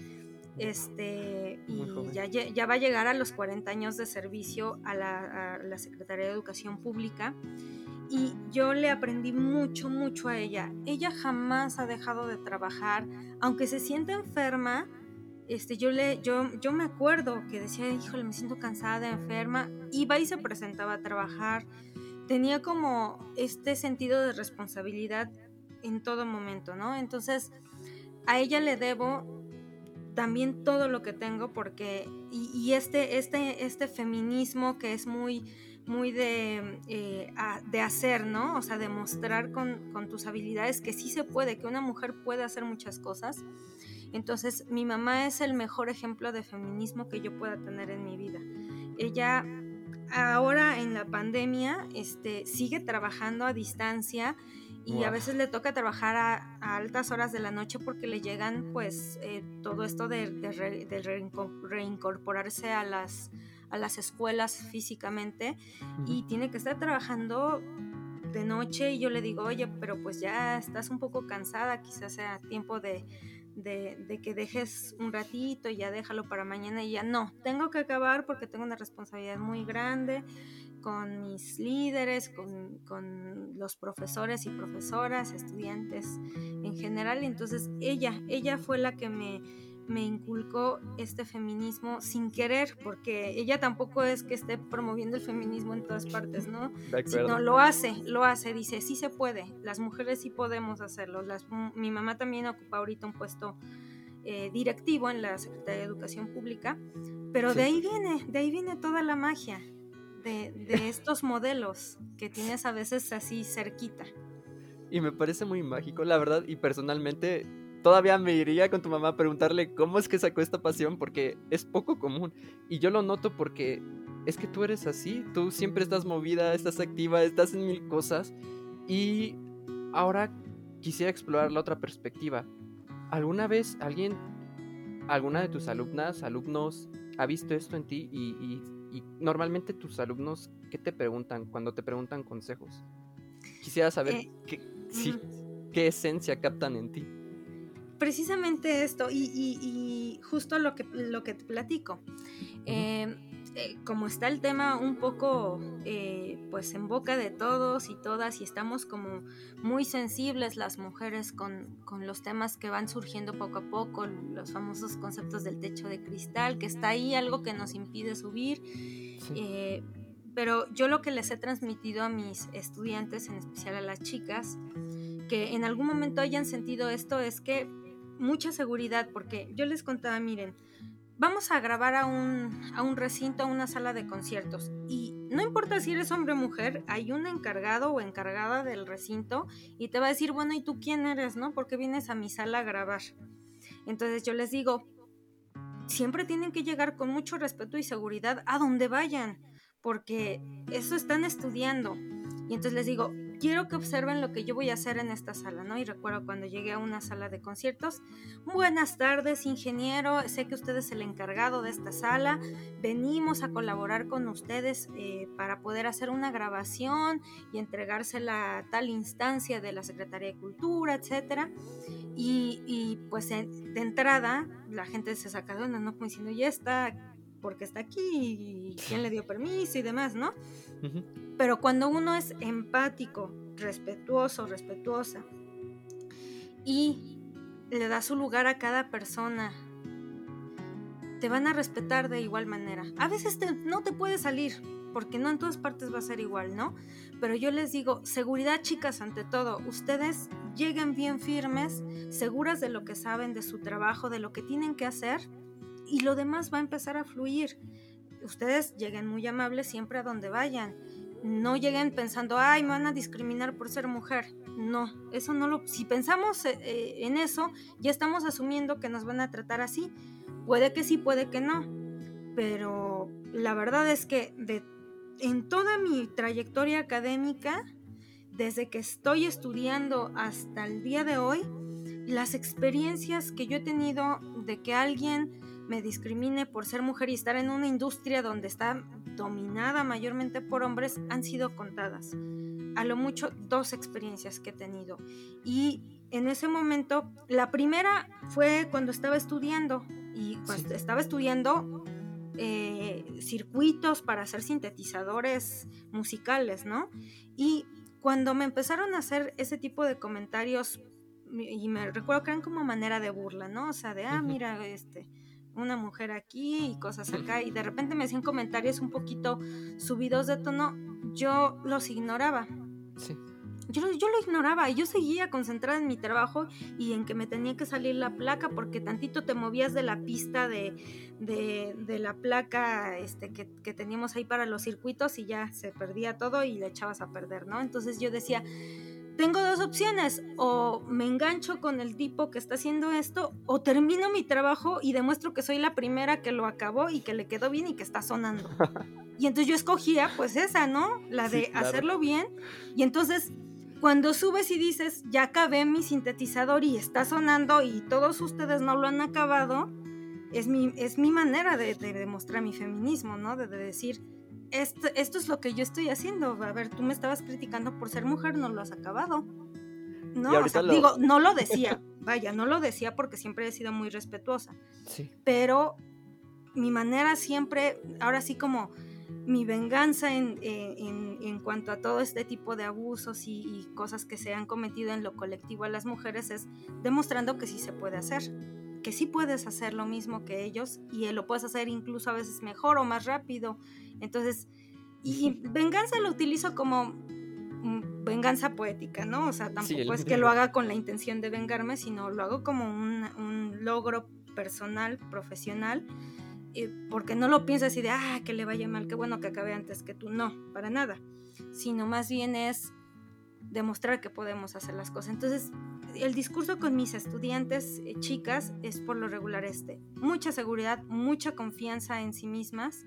[SPEAKER 1] Este, y ya, ya, va a llegar a los 40 años de servicio a la, a la Secretaría de Educación Pública y yo le aprendí mucho, mucho a ella. Ella jamás ha dejado de trabajar, aunque se siente enferma, este, yo, le, yo, yo me acuerdo que decía, híjole, me siento cansada, enferma, iba y se presentaba a trabajar, tenía como este sentido de responsabilidad en todo momento, ¿no? Entonces, a ella le debo también todo lo que tengo porque, y, este, este, este feminismo que es muy, muy de, eh, de hacer, ¿no? O sea, demostrar con, con tus habilidades que sí se puede, que una mujer puede hacer muchas cosas entonces, mi mamá es el mejor ejemplo de feminismo que yo pueda tener en mi vida. Ella ahora en la pandemia este, sigue trabajando a distancia y a veces le toca trabajar a, altas horas de la noche porque le llegan pues eh, todo esto de, reincorporarse a las, a las escuelas físicamente y tiene que estar trabajando de noche y yo le digo, oye, pero pues ya estás un poco cansada, quizás sea tiempo de, de, que dejes un ratito y ya déjalo para mañana y ya no, tengo que acabar porque tengo una responsabilidad muy grande con mis líderes, con, con, los profesores y profesoras, estudiantes en general. Entonces ella, ella fue la que me, me inculcó este feminismo sin querer, porque ella tampoco es que esté promoviendo el feminismo en todas partes, ¿no? Sino lo hace, lo hace, dice, sí se puede, las mujeres sí podemos hacerlo. mi mamá también ocupa ahorita un puesto eh, directivo en la Secretaría de Educación Pública, pero de ahí viene, de ahí viene toda la magia de, de estos modelos que tienes a veces así cerquita.
[SPEAKER 2] Y me parece muy mágico, la verdad, y personalmente todavía me iría con tu mamá a preguntarle cómo es que sacó esta pasión porque es poco común. Y yo lo noto porque es que tú eres así, tú siempre estás movida, estás activa, estás en mil cosas. Y ahora quisiera explorar la otra perspectiva. ¿Alguna vez alguien, alguna de tus alumnas, alumnos, ha visto esto en ti? Y, normalmente tus alumnos, ¿qué te preguntan cuando te preguntan consejos? Quisiera saber eh, qué, qué esencia captan en ti
[SPEAKER 1] precisamente esto y, justo lo que, lo que te platico. Eh, eh, como está el tema un poco eh, pues en boca de todos y todas y estamos como muy sensibles las mujeres con, con, los temas que van surgiendo poco a poco, los famosos conceptos del techo de cristal, que está ahí algo que nos impide subir. Pero yo lo que les he transmitido a mis estudiantes, en especial a las chicas, que en algún momento hayan sentido esto es que mucha seguridad, porque yo les contaba, miren, vamos a grabar a un, a un recinto, a una sala de conciertos. Y no importa si eres hombre o mujer, hay un encargado o encargada del recinto y te va a decir, bueno, ¿y tú quién eres, no? Porque vienes a mi sala a grabar. Entonces yo les digo, siempre tienen que llegar con mucho respeto y seguridad a donde vayan, porque eso están estudiando. Y entonces les digo, quiero que observen lo que yo voy a hacer en esta sala, ¿no? Y recuerdo cuando llegué a una sala de conciertos, buenas tardes, ingeniero, sé que usted es el encargado de esta sala, venimos a colaborar con ustedes eh, para poder hacer una grabación y entregársela a tal instancia de la Secretaría de Cultura, etcétera. Y, pues de entrada la gente se saca de onda, ¿no? Como diciendo, ya está porque está aquí y quién le dio permiso y demás, ¿no? Pero cuando uno es empático, respetuoso, respetuosa, y le da su lugar a cada persona, te van a respetar de igual manera. A veces no te puede salir, porque no en todas partes va a ser igual, ¿no? Pero yo les digo, seguridad chicas ante todo, ustedes lleguen bien firmes, seguras de lo que saben, de su trabajo, de lo que tienen que hacer, y lo demás va a empezar a fluir. Ustedes lleguen muy amables siempre a donde vayan. No lleguen pensando, ay, me van a discriminar por ser mujer. No, eso no lo... Si pensamos eh, eh, en eso, ya estamos asumiendo que nos van a tratar así. Puede que sí, puede que no. Pero la verdad es que de, en toda mi trayectoria académica, desde que estoy estudiando hasta el día de hoy, las experiencias que yo he tenido de que alguien me discrimine por ser mujer y estar en una industria donde está dominada mayormente por hombres han sido contadas. A lo mucho dos experiencias que he tenido. Y en ese momento, la primera fue cuando estaba estudiando y cuando estaba estudiando eh, circuitos para hacer sintetizadores musicales, ¿no? Y cuando me empezaron a hacer ese tipo de comentarios, y me recuerdo que eran como manera de burla, ¿no? O sea, de, ah, mira, este, una mujer aquí y cosas acá y de repente me hacían comentarios un poquito subidos de tono, yo los ignoraba. Sí. Yo, yo lo ignoraba y yo seguía concentrada en mi trabajo y en que me tenía que salir la placa porque tantito te movías de la pista de, de, la placa este, que, que teníamos ahí para los circuitos y ya se perdía todo y le echabas a perder, ¿no? Entonces yo decía, tengo dos opciones, o me engancho con el tipo que está haciendo esto, o termino mi trabajo y demuestro que soy la primera que lo acabó y que le quedó bien y que está sonando. y entonces yo escogía pues esa, ¿no? La de hacerlo bien. Y entonces cuando subes y dices, ya acabé mi sintetizador y está sonando y todos ustedes no lo han acabado, es mi, es mi manera de, demostrar mi feminismo, ¿no? de decir, esto, es lo que yo estoy haciendo. A ver, tú me estabas criticando por ser mujer, no lo has acabado. No, digo, no lo decía, vaya, no lo decía porque siempre he sido muy respetuosa. Sí. Pero mi manera siempre, ahora sí como mi venganza en, en, cuanto a todo este tipo de abusos y, y, cosas que se han cometido en lo colectivo a las mujeres es demostrando que sí se puede hacer, que sí puedes hacer lo mismo que ellos y lo puedes hacer incluso a veces mejor o más rápido entonces, y venganza lo utilizo como venganza poética, ¿no? O sea, tampoco es que lo haga con la intención de vengarme, sino lo hago como un, logro personal, profesional, porque no lo pienso así de, ah, que le vaya mal, qué bueno que acabe antes que tú, no, para nada, sino más bien es demostrar que podemos hacer las cosas. Entonces, el discurso con mis estudiantes eh, chicas es por lo regular este, mucha seguridad, mucha confianza en sí mismas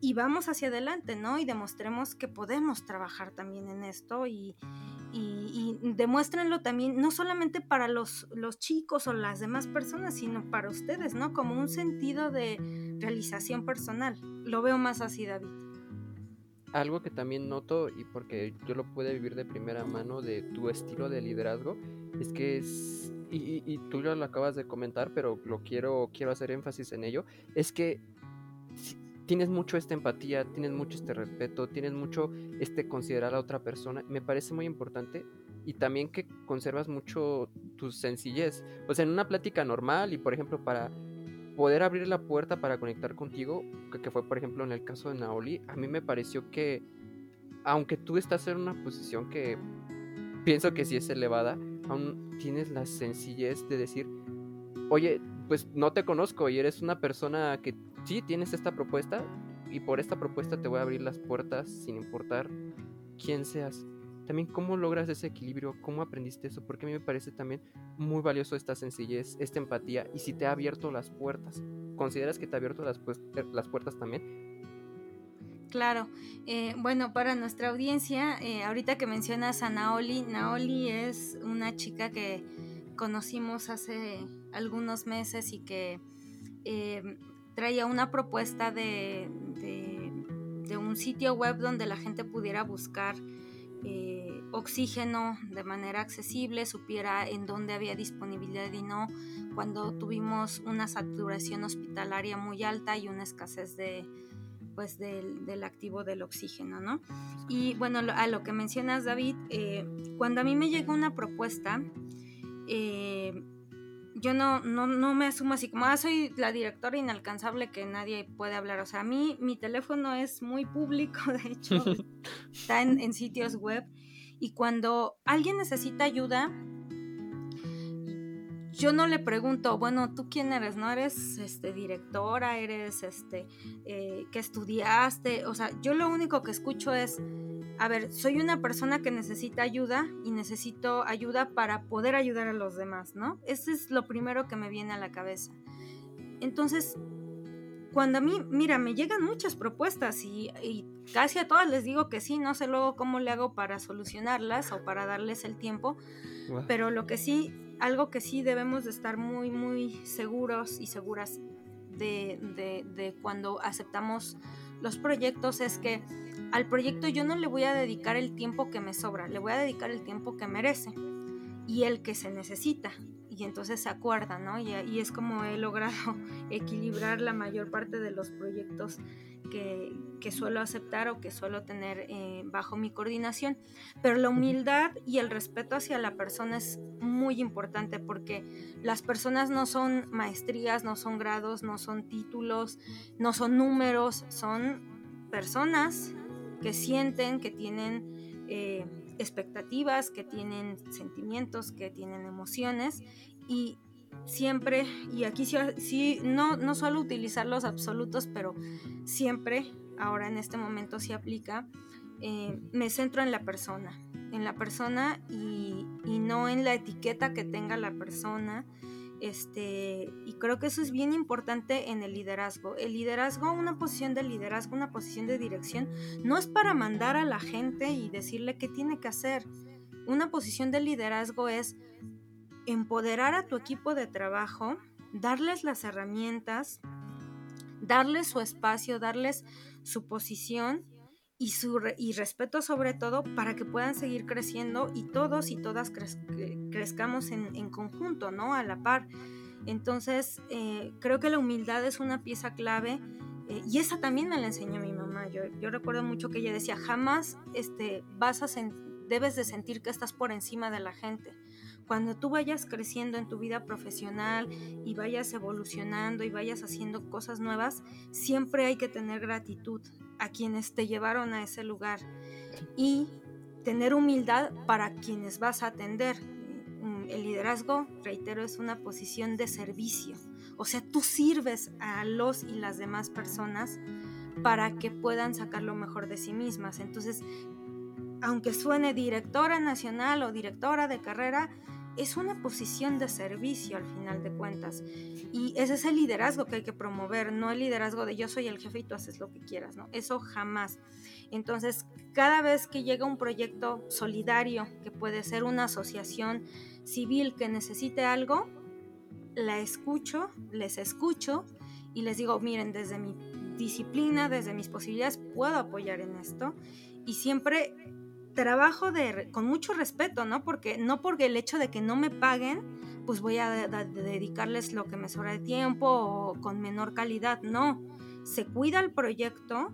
[SPEAKER 1] y vamos hacia adelante, ¿no? Y demostremos que podemos trabajar también en esto y, y, demuéstrenlo también, no solamente para los, los chicos o las demás personas, sino para ustedes, ¿no? Como un sentido de realización personal. Lo veo más así, David.
[SPEAKER 2] Algo que también noto, y porque yo lo pude vivir de primera mano de tu estilo de liderazgo, es que es, y, y, tú ya lo acabas de comentar, pero lo quiero, quiero hacer énfasis en ello, es que tienes mucho esta empatía, tienes mucho este respeto, tienes mucho este considerar a otra persona. Me parece muy importante y también que conservas mucho tu sencillez. O sea, en una plática normal y por ejemplo para poder abrir la puerta para conectar contigo, que, fue por ejemplo en el caso de Naoli, a mí me pareció que aunque tú estás en una posición que pienso que sí es elevada, aún tienes la sencillez de decir, oye, pues no te conozco y eres una persona que sí tienes esta propuesta y por esta propuesta te voy a abrir las puertas sin importar quién seas. También cómo logras ese equilibrio, cómo aprendiste eso, porque a mí me parece también muy valioso esta sencillez, esta empatía y si te ha abierto las puertas. ¿Consideras que te ha abierto las, las puertas también?
[SPEAKER 1] Claro, eh, bueno, para nuestra audiencia, eh, ahorita que mencionas a Naoli, Naoli es una chica que conocimos hace algunos meses y que traía una propuesta de, de, un sitio web donde la gente pudiera buscar eh, oxígeno de manera accesible, supiera en dónde había disponibilidad y no, cuando tuvimos una saturación hospitalaria muy alta y una escasez de, pues del, del, activo del oxígeno, ¿no? Y bueno, a lo que mencionas, David, eh, cuando a mí me llegó una propuesta, eh, yo no, no, no me asumo así como, ah, soy la directora inalcanzable que nadie puede hablar. O sea, a mí mi teléfono es muy público, de hecho, está en, en sitios web. Y cuando alguien necesita ayuda, yo no le pregunto, bueno, ¿tú quién eres? ¿No eres este, directora? ¿Eres este, eh, que estudiaste? O sea, yo lo único que escucho es, a ver, soy una persona que necesita ayuda y necesito ayuda para poder ayudar a los demás, ¿no? Eso es lo primero que me viene a la cabeza. Entonces, cuando a mí, mira, me llegan muchas propuestas y, y, casi a todas les digo que sí, no sé luego cómo le hago para solucionarlas o para darles el tiempo, pero lo que sí algo que sí debemos de estar muy, muy seguros y seguras de, de, cuando aceptamos los proyectos es que al proyecto yo no le voy a dedicar el tiempo que me sobra, le voy a dedicar el tiempo que merece y el que se necesita. Y entonces se acuerda, ¿no? Y, y es como he logrado equilibrar la mayor parte de los proyectos que, suelo aceptar o que suelo tener eh, bajo mi coordinación. Pero la humildad y el respeto hacia la persona es muy importante porque las personas no son maestrías, no son grados, no son títulos, no son números, son personas que sienten, que tienen eh, expectativas, que tienen sentimientos, que tienen emociones y siempre, y aquí sí, no, no suelo utilizar los absolutos, pero siempre, ahora en este momento sí aplica, eh, me centro en la persona, en la persona y, y, no en la etiqueta que tenga la persona. Este, y creo que eso es bien importante en el liderazgo. El liderazgo, una posición de liderazgo, una posición de dirección, no es para mandar a la gente y decirle qué tiene que hacer. Una posición de liderazgo es empoderar a tu equipo de trabajo, darles las herramientas, darles su espacio, darles su posición y, su, y respeto sobre todo para que puedan seguir creciendo y todos y todas crezcamos en, conjunto, ¿no? A la par. Entonces, eh, creo que la humildad es una pieza clave eh, y esa también me la enseñó mi mamá. Yo, yo recuerdo mucho que ella decía, jamás este, vas a debes de sentir que estás por encima de la gente cuando tú vayas creciendo en tu vida profesional y vayas evolucionando y vayas haciendo cosas nuevas, siempre hay que tener gratitud a quienes te llevaron a ese lugar y tener humildad para quienes vas a atender. Mm, el liderazgo, reitero, es una posición de servicio. O sea, tú sirves a los y las demás personas para que puedan sacar lo mejor de sí mismas. Entonces, aunque suene directora nacional o directora de carrera, es una posición de servicio al final de cuentas. Y ese es el liderazgo que hay que promover, no el liderazgo de yo soy el jefe y tú haces lo que quieras, ¿no? Eso jamás. Entonces, cada vez que llega un proyecto solidario, que puede ser una asociación civil que necesite algo, la escucho, les escucho y les digo, miren, desde mi disciplina, desde mis posibilidades, puedo apoyar en esto. Y siempre trabajo de, con mucho respeto, ¿no? Porque no porque el hecho de que no me paguen, pues voy a dedicarles lo que me sobra de tiempo o con menor calidad, no. se cuida el proyecto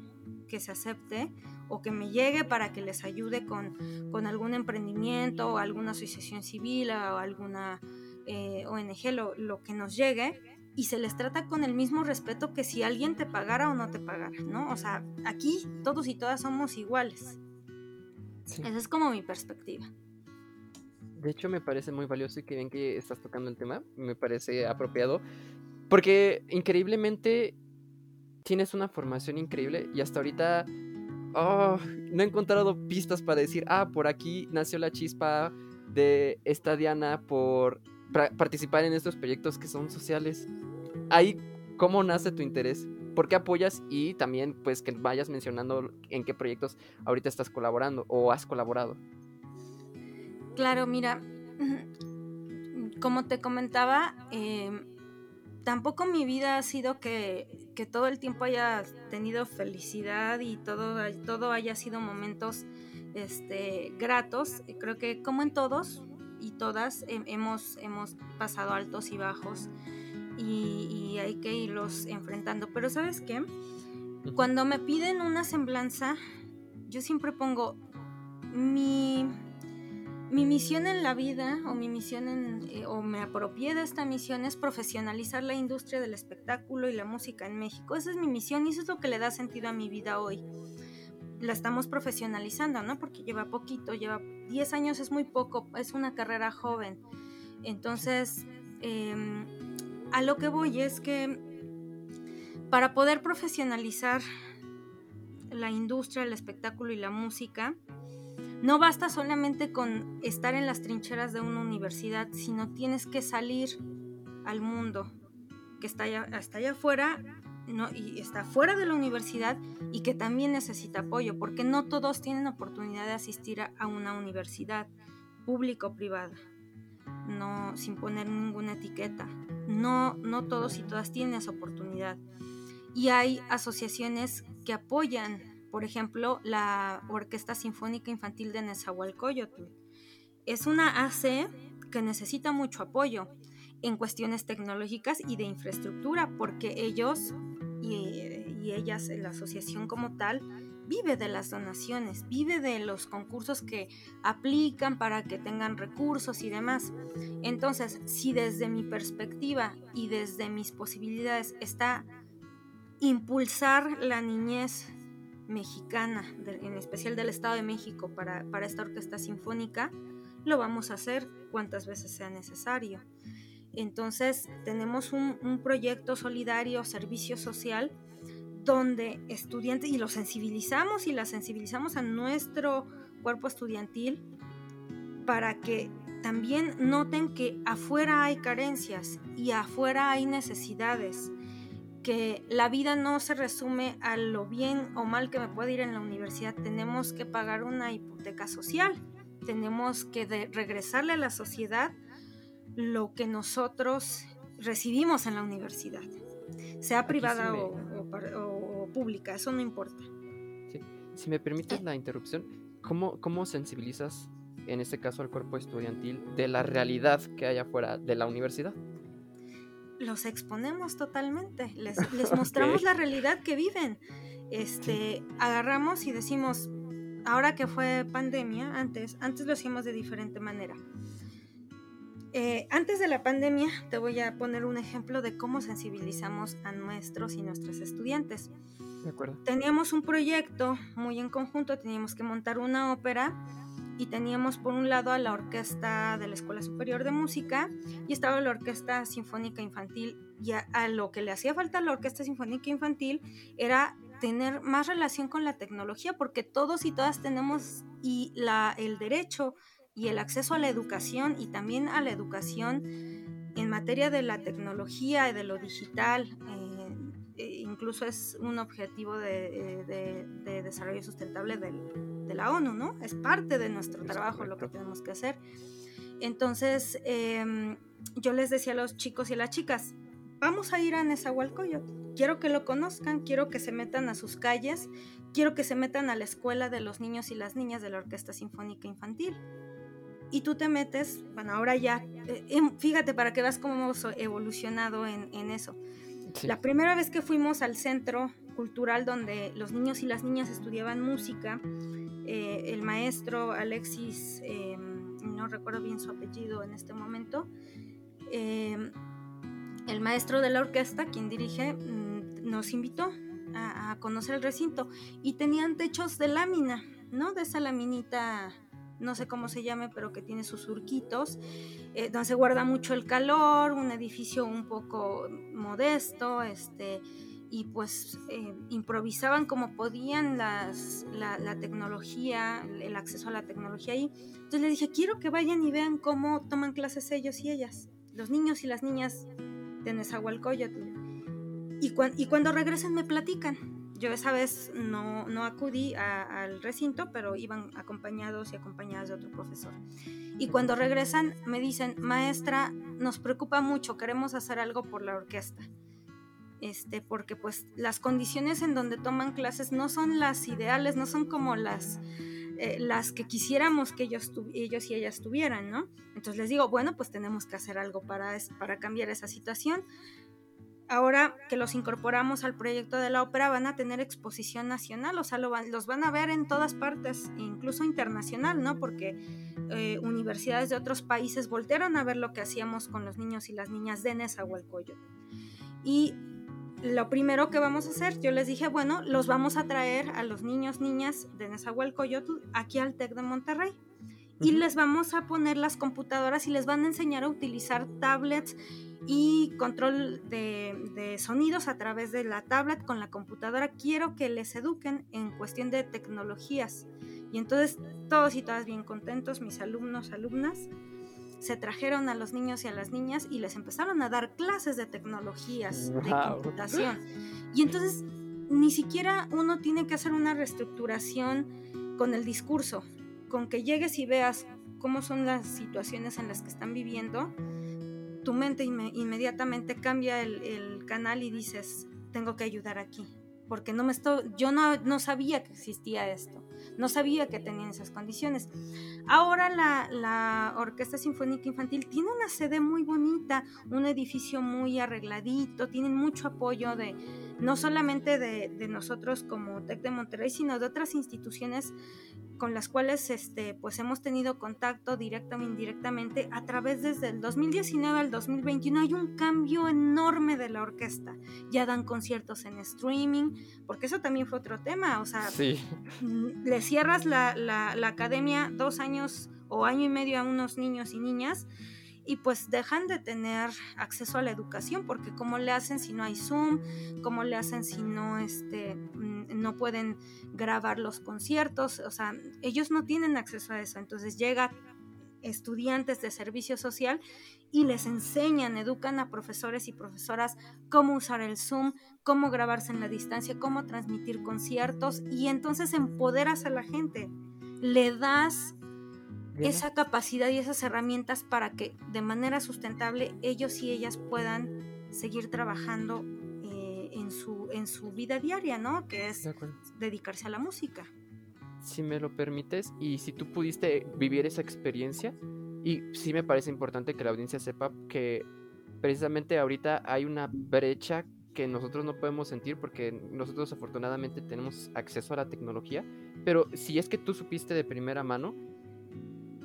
[SPEAKER 1] que se acepte o que me llegue para que les ayude con, algún emprendimiento o alguna asociación civil o alguna eh, ONG, lo, lo, que nos llegue, y se les trata con el mismo respeto que si alguien te pagara o no te pagara, ¿no? O sea, aquí todos y todas somos iguales. Esa es como mi perspectiva.
[SPEAKER 2] De hecho, me parece muy valioso y que bien que estás tocando el tema, me parece apropiado, porque increíblemente tienes una formación increíble y hasta ahorita oh, no he encontrado pistas para decir, ah, por aquí nació la chispa de esta Diana por participar en estos proyectos que son sociales. Ahí, ¿cómo nace tu interés? ¿Por qué apoyas? Y también, pues, que vayas mencionando en qué proyectos ahorita estás colaborando o has colaborado.
[SPEAKER 1] Claro, mira, como te comentaba, em, tampoco mi vida ha sido que, todo el tiempo haya tenido felicidad y todo, todo haya sido momentos este, gratos. Creo que como en todos y todas hemos, hemos pasado altos y bajos y, hay que irlos enfrentando. Pero sabes qué? Cuando me piden una semblanza, yo siempre pongo mi mi misión en la vida o mi misión en, eh, o me apropié de esta misión es profesionalizar la industria del espectáculo y la música en México. Esa es mi misión y eso es lo que le da sentido a mi vida hoy. La estamos profesionalizando, ¿no? Porque lleva poquito, lleva 10 años, es muy poco, es una carrera joven. Entonces, em, a lo que voy es que para poder profesionalizar la industria, el espectáculo y la música, no basta solamente con estar en las trincheras de una universidad, sino tienes que salir al mundo que está allá, hasta allá afuera no, y está fuera de la universidad y que también necesita apoyo, porque no todos tienen oportunidad de asistir a, una universidad pública o privada, no sin poner ninguna etiqueta. No, no todos y todas tienen esa oportunidad. Y hay asociaciones que apoyan por ejemplo, la Orquesta Sinfónica Infantil de Nezahualcóyotl. Es una AC que necesita mucho apoyo en cuestiones tecnológicas y de infraestructura, porque ellos y, ellas, la asociación como tal, vive de las donaciones, vive de los concursos que aplican para que tengan recursos y demás. Entonces, si desde mi perspectiva y desde mis posibilidades está impulsar la niñez mexicana, en especial del Estado de México, para, esta orquesta sinfónica, lo vamos a hacer cuantas veces sea necesario. Entonces, tenemos un, proyecto solidario, servicio social, donde estudiantes, y lo sensibilizamos y la sensibilizamos a nuestro cuerpo estudiantil para que también noten que afuera hay carencias y afuera hay necesidades que la vida no se resume a lo bien o mal que me puede ir en la universidad. Tenemos que pagar una hipoteca social. Tenemos que regresarle a la sociedad lo que nosotros recibimos en la universidad, sea privada o, pública, eso no importa.
[SPEAKER 2] Si me permites la interrupción, ¿cómo, ¿cómo sensibilizas en este caso al cuerpo estudiantil de la realidad que hay afuera de la universidad?
[SPEAKER 1] los exponemos totalmente, les, mostramos la realidad que viven. Este, agarramos y decimos, ahora que fue pandemia, antes, antes lo hacíamos de diferente manera. Eh, antes de la pandemia, te voy a poner un ejemplo de cómo sensibilizamos a nuestros y nuestras estudiantes.
[SPEAKER 2] De acuerdo.
[SPEAKER 1] Teníamos un proyecto muy en conjunto, teníamos que montar una ópera y teníamos por un lado a la orquesta de la Escuela Superior de Música y estaba la Orquesta Sinfónica Infantil y a, lo que le hacía falta a la Orquesta Sinfónica Infantil era tener más relación con la tecnología porque todos y todas tenemos y la, el derecho y el acceso a la educación y también a la educación en materia de la tecnología y de lo digital. Eh, e incluso es un objetivo de, de desarrollo sustentable del, de la ONU, ¿no? Es parte de nuestro trabajo lo que tenemos que hacer. Entonces, em, yo les decía a los chicos y a las chicas, vamos a ir a Nezahualcóyotl. Quiero que lo conozcan, quiero que se metan a sus calles, quiero que se metan a la escuela de los niños y las niñas de la Orquesta Sinfónica Infantil. Y tú te metes, bueno, ahora ya, eh, em, fíjate para que veas cómo hemos evolucionado en, eso. La primera vez que fuimos al centro cultural donde los niños y las niñas estudiaban música. Eh, el maestro Alexis, em, no recuerdo bien su apellido en este momento, em, el maestro de la orquesta, quien dirige, mm, nos invitó a, conocer el recinto y tenían techos de lámina, ¿no? De esa laminita no sé cómo se llame, pero que tiene sus surquitos, eh, donde se guarda mucho el calor, un edificio un poco modesto, este, y pues eh, improvisaban como podían las, la, tecnología, el acceso a la tecnología ahí. Entonces les dije, quiero que vayan y vean cómo toman clases ellos y ellas, los niños y las niñas de Nezahualcóyotl. Y cuando regresen me platican. Yo esa vez no, no acudí al recinto, pero iban acompañados y acompañadas de otro profesor. Y cuando regresan me dicen, maestra, nos preocupa mucho, queremos hacer algo por la orquesta. Este, porque pues las condiciones en donde toman clases no son las ideales, no son como las, eh, las que quisiéramos que ellos, ellos y ellas tuvieran, ¿no? Entonces les digo, bueno, pues tenemos que hacer algo para, para cambiar esa situación ahora que los incorporamos al proyecto de la ópera van a tener exposición nacional, o sea, los van a ver en todas partes, incluso internacional, ¿no? Porque eh, universidades de otros países voltearon a ver lo que hacíamos con los niños y las niñas de Nezahualcóyotl. Y lo primero que vamos a hacer, yo les dije, bueno, los vamos a traer a los niños, niñas de Nezahualcóyotl aquí al TEC de Monterrey. Y les vamos a poner las computadoras y les van a enseñar a utilizar tablets y control de, sonidos a través de la tablet con la computadora. Quiero que les eduquen en cuestión de tecnologías. Y entonces todos y todas bien contentos, mis alumnos, alumnas, se trajeron a los niños y a las niñas y les empezaron a dar clases de tecnologías, de computación. Y entonces ni siquiera uno tiene que hacer una reestructuración con el discurso, con que llegues y veas cómo son las situaciones en las que están viviendo tu mente inmediatamente cambia el, canal y dices, tengo que ayudar aquí, porque no me estoy, yo no, no, sabía que existía esto, no sabía que tenían esas condiciones. Ahora la, la, Orquesta Sinfónica Infantil tiene una sede muy bonita, un edificio muy arregladito, tienen mucho apoyo de no solamente de, de nosotros como TEC de Monterrey, sino de otras instituciones con las cuales este, pues hemos tenido contacto directo o indirectamente a través desde el 2019 al 2021 hay un cambio enorme de la orquesta. Ya dan conciertos en streaming, porque eso también fue otro tema, o sea, mm, le cierras la, la, la academia dos años o año y medio a unos niños y niñas y pues dejan de tener acceso a la educación porque cómo le hacen si no hay Zoom, cómo le hacen si no este mm, no pueden grabar los conciertos, o sea, ellos no tienen acceso a eso, entonces llega estudiantes de servicio social y les enseñan, educan a profesores y profesoras cómo usar el Zoom, cómo grabarse en la distancia, cómo transmitir conciertos y entonces empoderas a la gente, le das esa capacidad y esas herramientas para que de manera sustentable ellos y ellas puedan seguir trabajando eh, en, su, en su vida diaria, ¿no? Que es dedicarse a la música.
[SPEAKER 2] Si me lo permites y si tú pudiste vivir esa experiencia, y sí me parece importante que la audiencia sepa que precisamente ahorita hay una brecha que nosotros no podemos sentir porque nosotros afortunadamente tenemos acceso a la tecnología, pero si es que tú supiste de primera mano,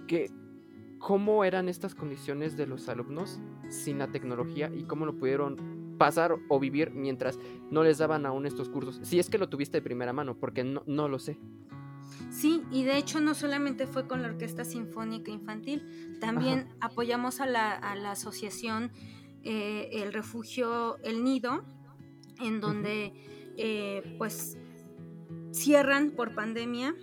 [SPEAKER 2] que cómo eran estas condiciones de los alumnos sin la tecnología y cómo lo pudieron pasar o vivir mientras no les daban aún estos cursos. Si es que lo tuviste de primera mano, porque no, no lo sé.
[SPEAKER 1] Sí, y de hecho no solamente fue con la Orquesta Sinfónica Infantil, también apoyamos a la, asociación eh, El Refugio El Nido, en donde eh, pues cierran por pandemia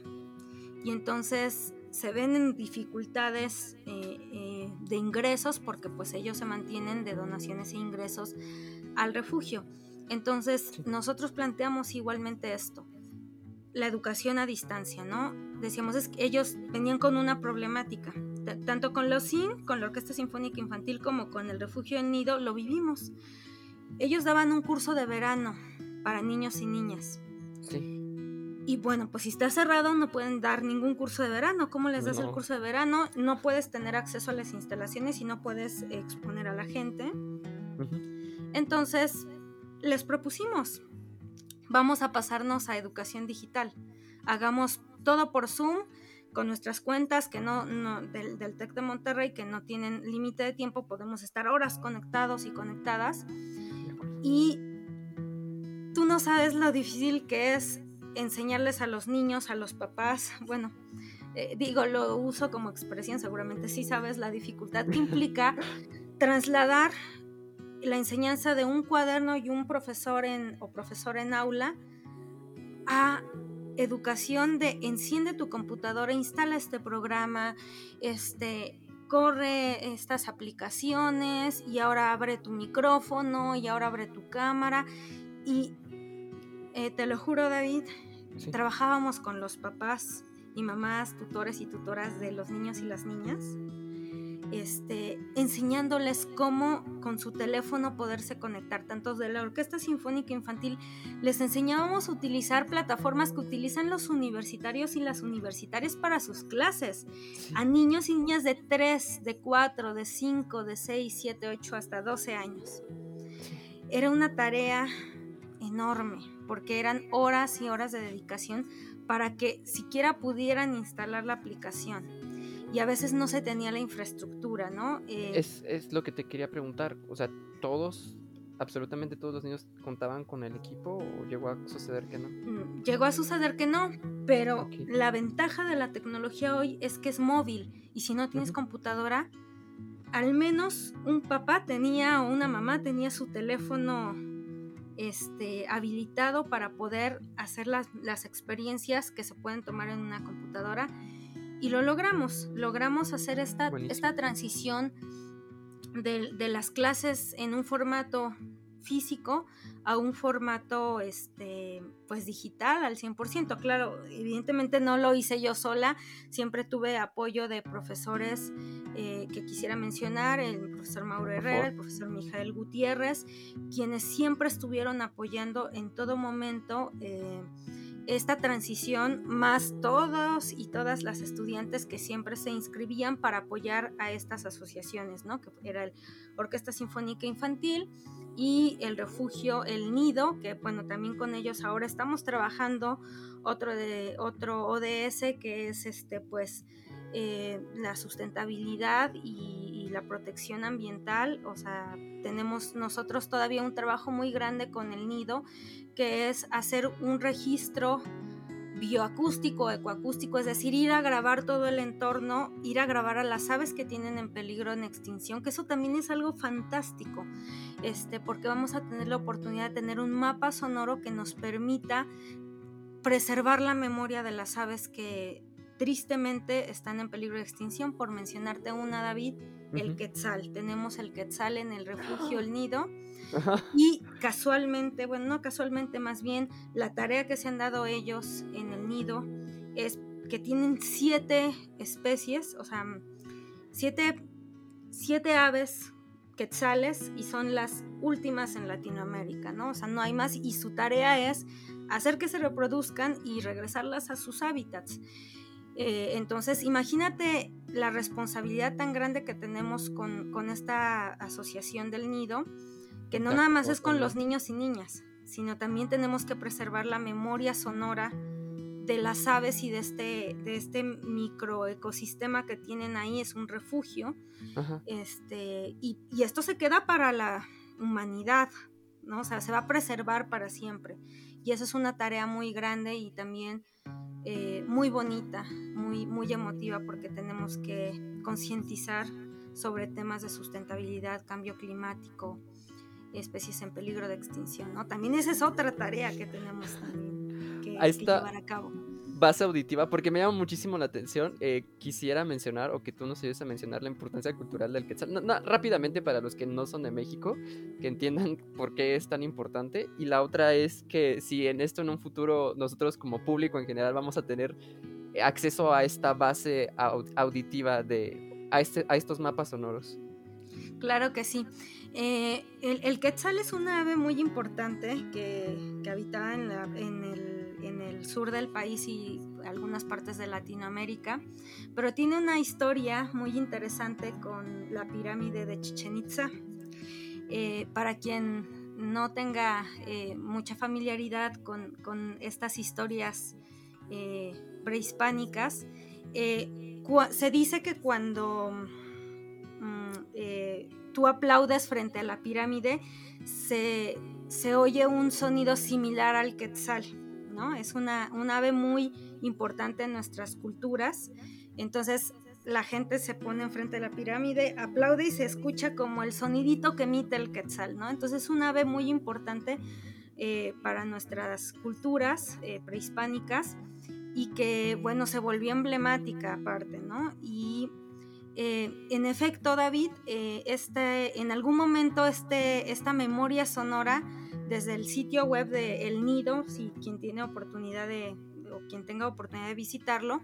[SPEAKER 1] y entonces se ven en dificultades eh, eh, de ingresos porque pues ellos se mantienen de donaciones e ingresos al refugio. Entonces nosotros planteamos igualmente esto, la educación a distancia, ¿no? Decíamos es que ellos venían con una problemática, tanto con los SIN, con la Orquesta Sinfónica Infantil como con el Refugio en Nido, lo vivimos. Ellos daban un curso de verano para niños y niñas. Sí y bueno, pues si está cerrado no pueden dar ningún curso de verano. ¿Cómo les das el curso de verano? No puedes tener acceso a las instalaciones y no puedes exponer a la gente. Entonces, les propusimos, vamos a pasarnos a educación digital. Hagamos todo por Zoom con nuestras cuentas que no, del, del TEC de Monterrey que no tienen límite de tiempo, podemos estar horas conectados y conectadas. Y tú no sabes lo difícil que es enseñarles a los niños, a los papás, bueno, eh, digo, lo uso como expresión, seguramente sí sabes la dificultad que implica trasladar la enseñanza de un cuaderno y un profesor en, o profesor en aula a educación de enciende tu computadora, instala este programa, este, corre estas aplicaciones y ahora abre tu micrófono y ahora abre tu cámara. Y eh, te lo juro, David, trabajábamos con los papás y mamás, tutores y tutoras de los niños y las niñas, este, enseñándoles cómo con su teléfono poderse conectar. Tantos de la Orquesta Sinfónica Infantil les enseñábamos a utilizar plataformas que utilizan los universitarios y las universitarias para sus clases. A niños y niñas de 3, de 4, de 5, de 6, 7, 8 hasta 12 años. Era una tarea enorme porque eran horas y horas de dedicación para que siquiera pudieran instalar la aplicación. Y a veces no se tenía la infraestructura, ¿no?
[SPEAKER 2] Eh, es, es, lo que te quería preguntar. O sea, todos, absolutamente todos los niños contaban con el equipo o llegó a suceder que no?
[SPEAKER 1] Mm, llegó a suceder que no, pero la ventaja de la tecnología hoy es que es móvil y si no tienes computadora, al menos un papá tenía o una mamá tenía su teléfono este, habilitado para poder hacer las, experiencias que se pueden tomar en una computadora. Y lo logramos, logramos hacer esta, esta transición de, de, las clases en un formato físico a un formato este, pues digital al 100%. Claro, evidentemente no lo hice yo sola, siempre tuve apoyo de profesores eh, que quisiera mencionar, el profesor Mauro Herrera, el profesor Mijael Gutiérrez, quienes siempre estuvieron apoyando en todo momento. Eh, esta transición, más todos y todas las estudiantes que siempre se inscribían para apoyar a estas asociaciones, ¿no? que era el Orquesta Sinfónica Infantil y el refugio El Nido, que bueno, también con ellos ahora estamos trabajando otro, de, otro ODS que es este, pues, eh, la sustentabilidad y, la protección ambiental, o sea, tenemos nosotros todavía un trabajo muy grande con el nido, que es hacer un registro bioacústico, ecoacústico, es decir, ir a grabar todo el entorno, ir a grabar a las aves que tienen en peligro en extinción, que eso también es algo fantástico, este, porque vamos a tener la oportunidad de tener un mapa sonoro que nos permita preservar la memoria de las aves que tristemente están en peligro de extinción. Por mencionarte una, David, el quetzal. Tenemos el quetzal en el refugio El Nido. Y casualmente, bueno, no casualmente, más bien la tarea que se han dado ellos en el nido es que tienen siete especies, o sea, siete, siete aves quetzales y son las últimas en Latinoamérica, ¿no? O sea, no hay más y su tarea es hacer que se reproduzcan y regresarlas a sus hábitats. Eh, entonces, imagínate la responsabilidad tan grande que tenemos con, esta asociación del nido, que no nada más es con los niños y niñas, sino también tenemos que preservar la memoria sonora de las aves y de este, de este microecosistema que tienen ahí, es un refugio. Este, y, y, esto se queda para la humanidad, ¿no? O sea, se va a preservar para siempre. Y esa es una tarea muy grande y también eh, muy bonita, muy, muy emotiva, porque tenemos que concientizar sobre temas de sustentabilidad, cambio climático, especies en peligro de extinción, ¿no? También esa es otra tarea que tenemos también que, llevar a cabo
[SPEAKER 2] base auditiva, porque me llama muchísimo la atención. Eh, quisiera mencionar, o que tú nos ayudes a mencionar, la importancia cultural del quetzal. rápidamente para los que no son de México, que entiendan por qué es tan importante. Y la otra es que si en esto en un futuro nosotros como público en general vamos a tener acceso a esta base auditiva de a, este, a estos mapas sonoros.
[SPEAKER 1] Claro que sí. Eh, el, quetzal es una ave muy importante que, que habita en, en el en el sur del país y algunas partes de Latinoamérica, pero tiene una historia muy interesante con la pirámide de Chichen Itza. Eh, para quien no tenga mucha familiaridad con, estas historias prehispánicas, se dice que cuando mm, tú aplaudes frente a la pirámide, se, se oye un sonido similar al quetzal, Es una, un ave muy importante en nuestras culturas. Entonces la gente se pone enfrente de la pirámide, aplaude y se escucha como el sonidito que emite el quetzal, ¿no? Entonces es un ave muy importante eh, para nuestras culturas eh, prehispánicas y que, bueno, se volvió emblemática aparte, ¿no? Y eh, en efecto, David, este, en algún momento este, esta memoria sonora desde el sitio web de El Nido, si quien tiene oportunidad de, o quien tenga oportunidad de visitarlo,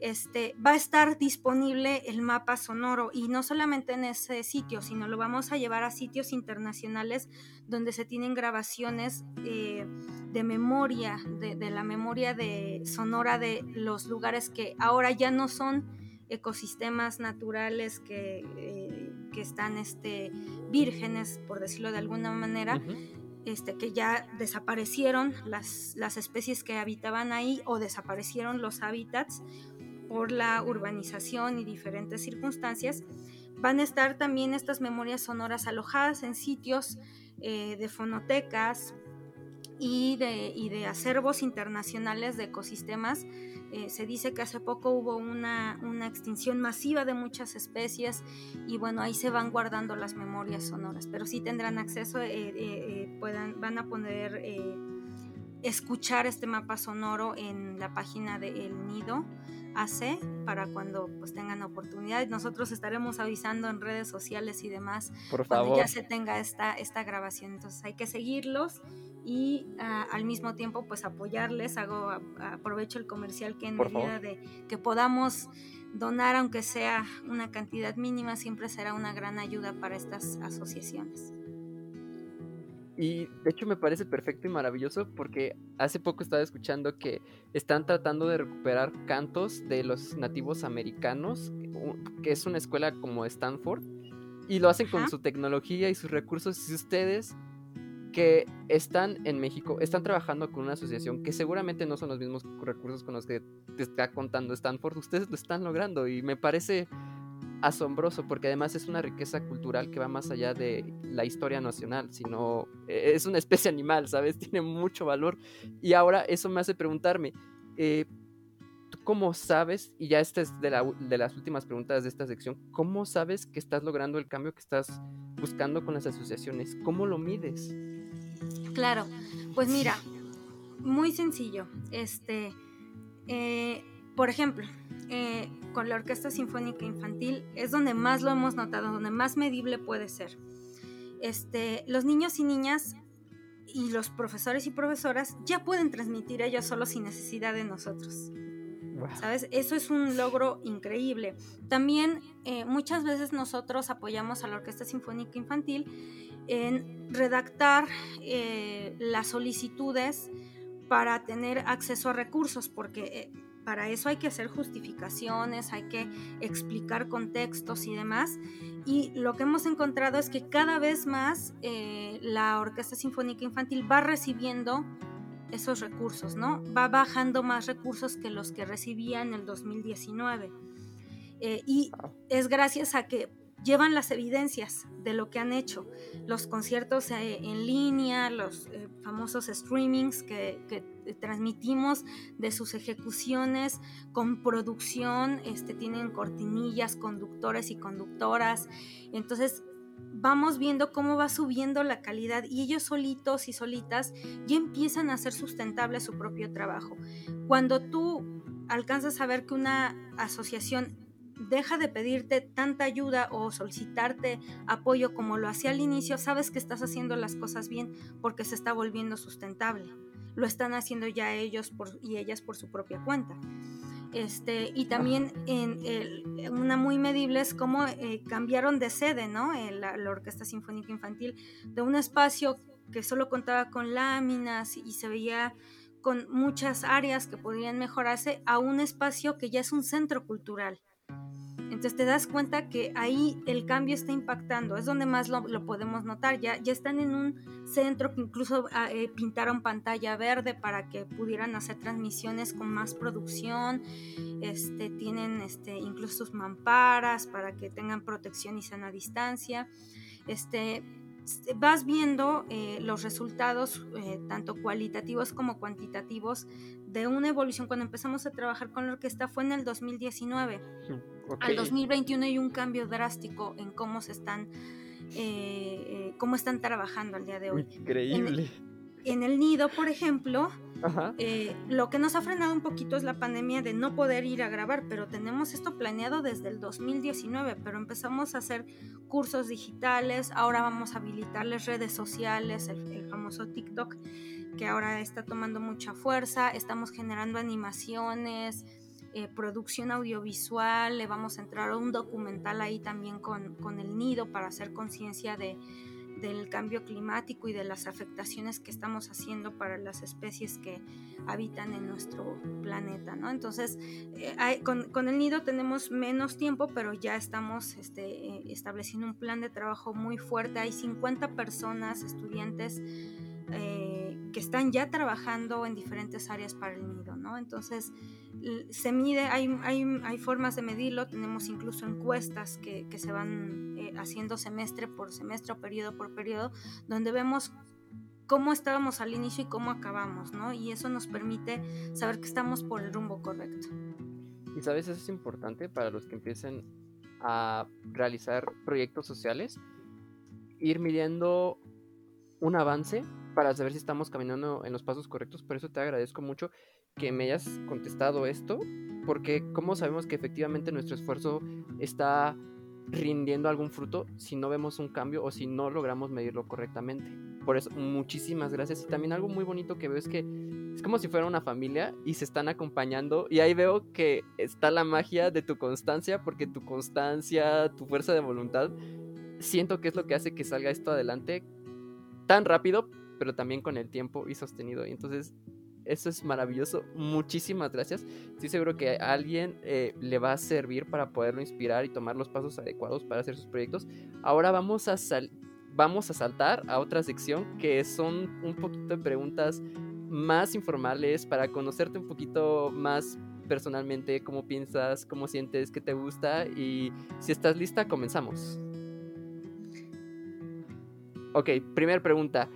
[SPEAKER 1] este, va a estar disponible el mapa sonoro y no solamente en ese sitio, sino lo vamos a llevar a sitios internacionales donde se tienen grabaciones eh, de memoria, de, la memoria de sonora de los lugares que ahora ya no son ecosistemas naturales que, eh, que están este, vírgenes, por decirlo de alguna manera, este, que ya desaparecieron las, las especies que habitaban ahí o desaparecieron los hábitats por la urbanización y diferentes circunstancias, van a estar también estas memorias sonoras alojadas en sitios eh, de fonotecas y de, y de, acervos internacionales de ecosistemas eh, se dice que hace poco hubo una, extinción masiva de muchas especies y bueno, ahí se van guardando las memorias sonoras, pero sí tendrán acceso, eh, eh, puedan, van a poder escuchar este mapa sonoro en la página de El Nido AC para cuando pues tengan oportunidad. Nosotros estaremos avisando en redes sociales y demás
[SPEAKER 2] Por
[SPEAKER 1] cuando ya se tenga esta, esta grabación. Entonces hay que seguirlos y ah, al mismo tiempo pues apoyarles, hago aprovecho el comercial que en medida de que podamos donar aunque sea una cantidad mínima siempre será una gran ayuda para estas asociaciones.
[SPEAKER 2] Y de hecho me parece perfecto y maravilloso porque hace poco estaba escuchando que están tratando de recuperar cantos de los nativos americanos, que es una escuela como Stanford, y lo hacen con su tecnología y sus recursos. Si ustedes que están en México, están trabajando con una asociación que seguramente no son los mismos recursos con los que te está contando Stanford, ustedes lo están logrando y me parece asombroso porque además es una riqueza cultural que va más allá de la historia nacional, sino e, es una especie animal, ¿sabes? Tiene mucho valor y ahora eso me hace preguntarme, eh, ¿tú cómo sabes, y ya esta es de, de las últimas preguntas de esta sección, cómo sabes que estás logrando el cambio que estás buscando con las asociaciones? ¿Cómo lo mides?
[SPEAKER 1] Claro, pues mira, muy sencillo. Este, eh, por ejemplo, eh, con la Orquesta Sinfónica Infantil es donde más lo hemos notado, donde más medible puede ser. Este, los niños y niñas y los profesores y profesoras ya pueden transmitir ellos solo sin necesidad de nosotros. ¿Sabes? Eso es un logro increíble. También eh, muchas veces nosotros apoyamos a la Orquesta Sinfónica Infantil en redactar eh, las solicitudes para tener acceso a recursos, porque eh, para eso hay que hacer justificaciones, hay que explicar contextos y demás. Y lo que hemos encontrado es que cada vez más la Orquesta Sinfónica Infantil va recibiendo esos recursos, ¿no? Va bajando más recursos que los que recibía en el 2019. Eh, y es gracias a que llevan las evidencias de lo que han hecho, los conciertos eh, en línea, los eh, famosos streamings que, transmitimos de sus ejecuciones con producción, este, tienen cortinillas, conductores y conductoras, entonces vamos viendo cómo va subiendo la calidad y ellos solitos y solitas ya empiezan a hacer sustentable su propio trabajo. Cuando tú alcanzas a ver que una asociación deja de pedirte tanta ayuda o solicitarte apoyo como lo hacía al inicio, sabes que estás haciendo las cosas bien porque se está volviendo sustentable. Lo están haciendo ya ellos y ellas por su propia cuenta. Este, y también en una muy medible es cómo eh, cambiaron de sede, ¿no? la, Orquesta Sinfónica Infantil, de un espacio que solo contaba con láminas y se veía con muchas áreas que podrían mejorarse a un espacio que ya es un centro cultural. Entonces te das cuenta que ahí el cambio está impactando, es donde más lo, podemos notar. Ya, ya están en un centro que incluso ah, eh, pintaron pantalla verde para que pudieran hacer transmisiones con más producción. Este, tienen este, incluso sus mamparas para que tengan protección y sana distancia. Este, vas viendo eh, los resultados, eh, tanto cualitativos como cuantitativos, de una evolución. Cuando empezamos a trabajar con la orquesta fue en el 2019. Al 2021 hay un cambio drástico en cómo se están, eh, cómo están trabajando al día de hoy.
[SPEAKER 2] Increíble
[SPEAKER 1] en el nido, por ejemplo, eh, lo que nos ha frenado un poquito es la pandemia de no poder ir a grabar, pero tenemos esto planeado desde el 2019, pero empezamos a hacer cursos digitales, ahora vamos a habilitarles redes sociales, el, famoso TikTok, que ahora está tomando mucha fuerza, estamos generando animaciones, eh, producción audiovisual, le vamos a entrar a un documental ahí también con, con el nido para hacer conciencia de del cambio climático y de las afectaciones que estamos haciendo para las especies que habitan en nuestro planeta, ¿no? Entonces, eh, con, el nido tenemos menos tiempo, pero ya estamos este, eh, estableciendo un plan de trabajo muy fuerte. Hay 50 personas, estudiantes, eh, que están ya trabajando en diferentes áreas para el nido, ¿no? Entonces, se mide, hay, hay, hay formas de medirlo, tenemos incluso encuestas que, que se van eh, haciendo semestre por semestre o periodo por periodo, donde vemos cómo estábamos al inicio y cómo acabamos, ¿no? Y eso nos permite saber que estamos por el rumbo correcto.
[SPEAKER 2] Y sabes, eso es importante para los que empiecen a realizar proyectos sociales, ir midiendo un avance para saber si estamos caminando en los pasos correctos. Por eso te agradezco mucho que me hayas contestado esto, porque ¿cómo sabemos que efectivamente nuestro esfuerzo está rindiendo algún fruto si no vemos un cambio o si no logramos medirlo correctamente? Por eso, muchísimas gracias. Y también algo muy bonito que veo es que es como si fuera una familia y se están acompañando. Y ahí veo que está la magia de tu constancia, porque tu constancia, tu fuerza de voluntad, siento que es lo que hace que salga esto adelante tan rápido, pero también con el tiempo y sostenido. Y entonces, eso es maravilloso. Muchísimas gracias. Estoy seguro que a alguien eh, le va a servir para poderlo inspirar y tomar los pasos adecuados para hacer sus proyectos. Ahora vamos a, vamos a saltar a otra sección que son un poquito de preguntas más informales para conocerte un poquito más personalmente, cómo piensas, cómo sientes, qué te gusta y si estás lista, comenzamos. Ok, primera pregunta.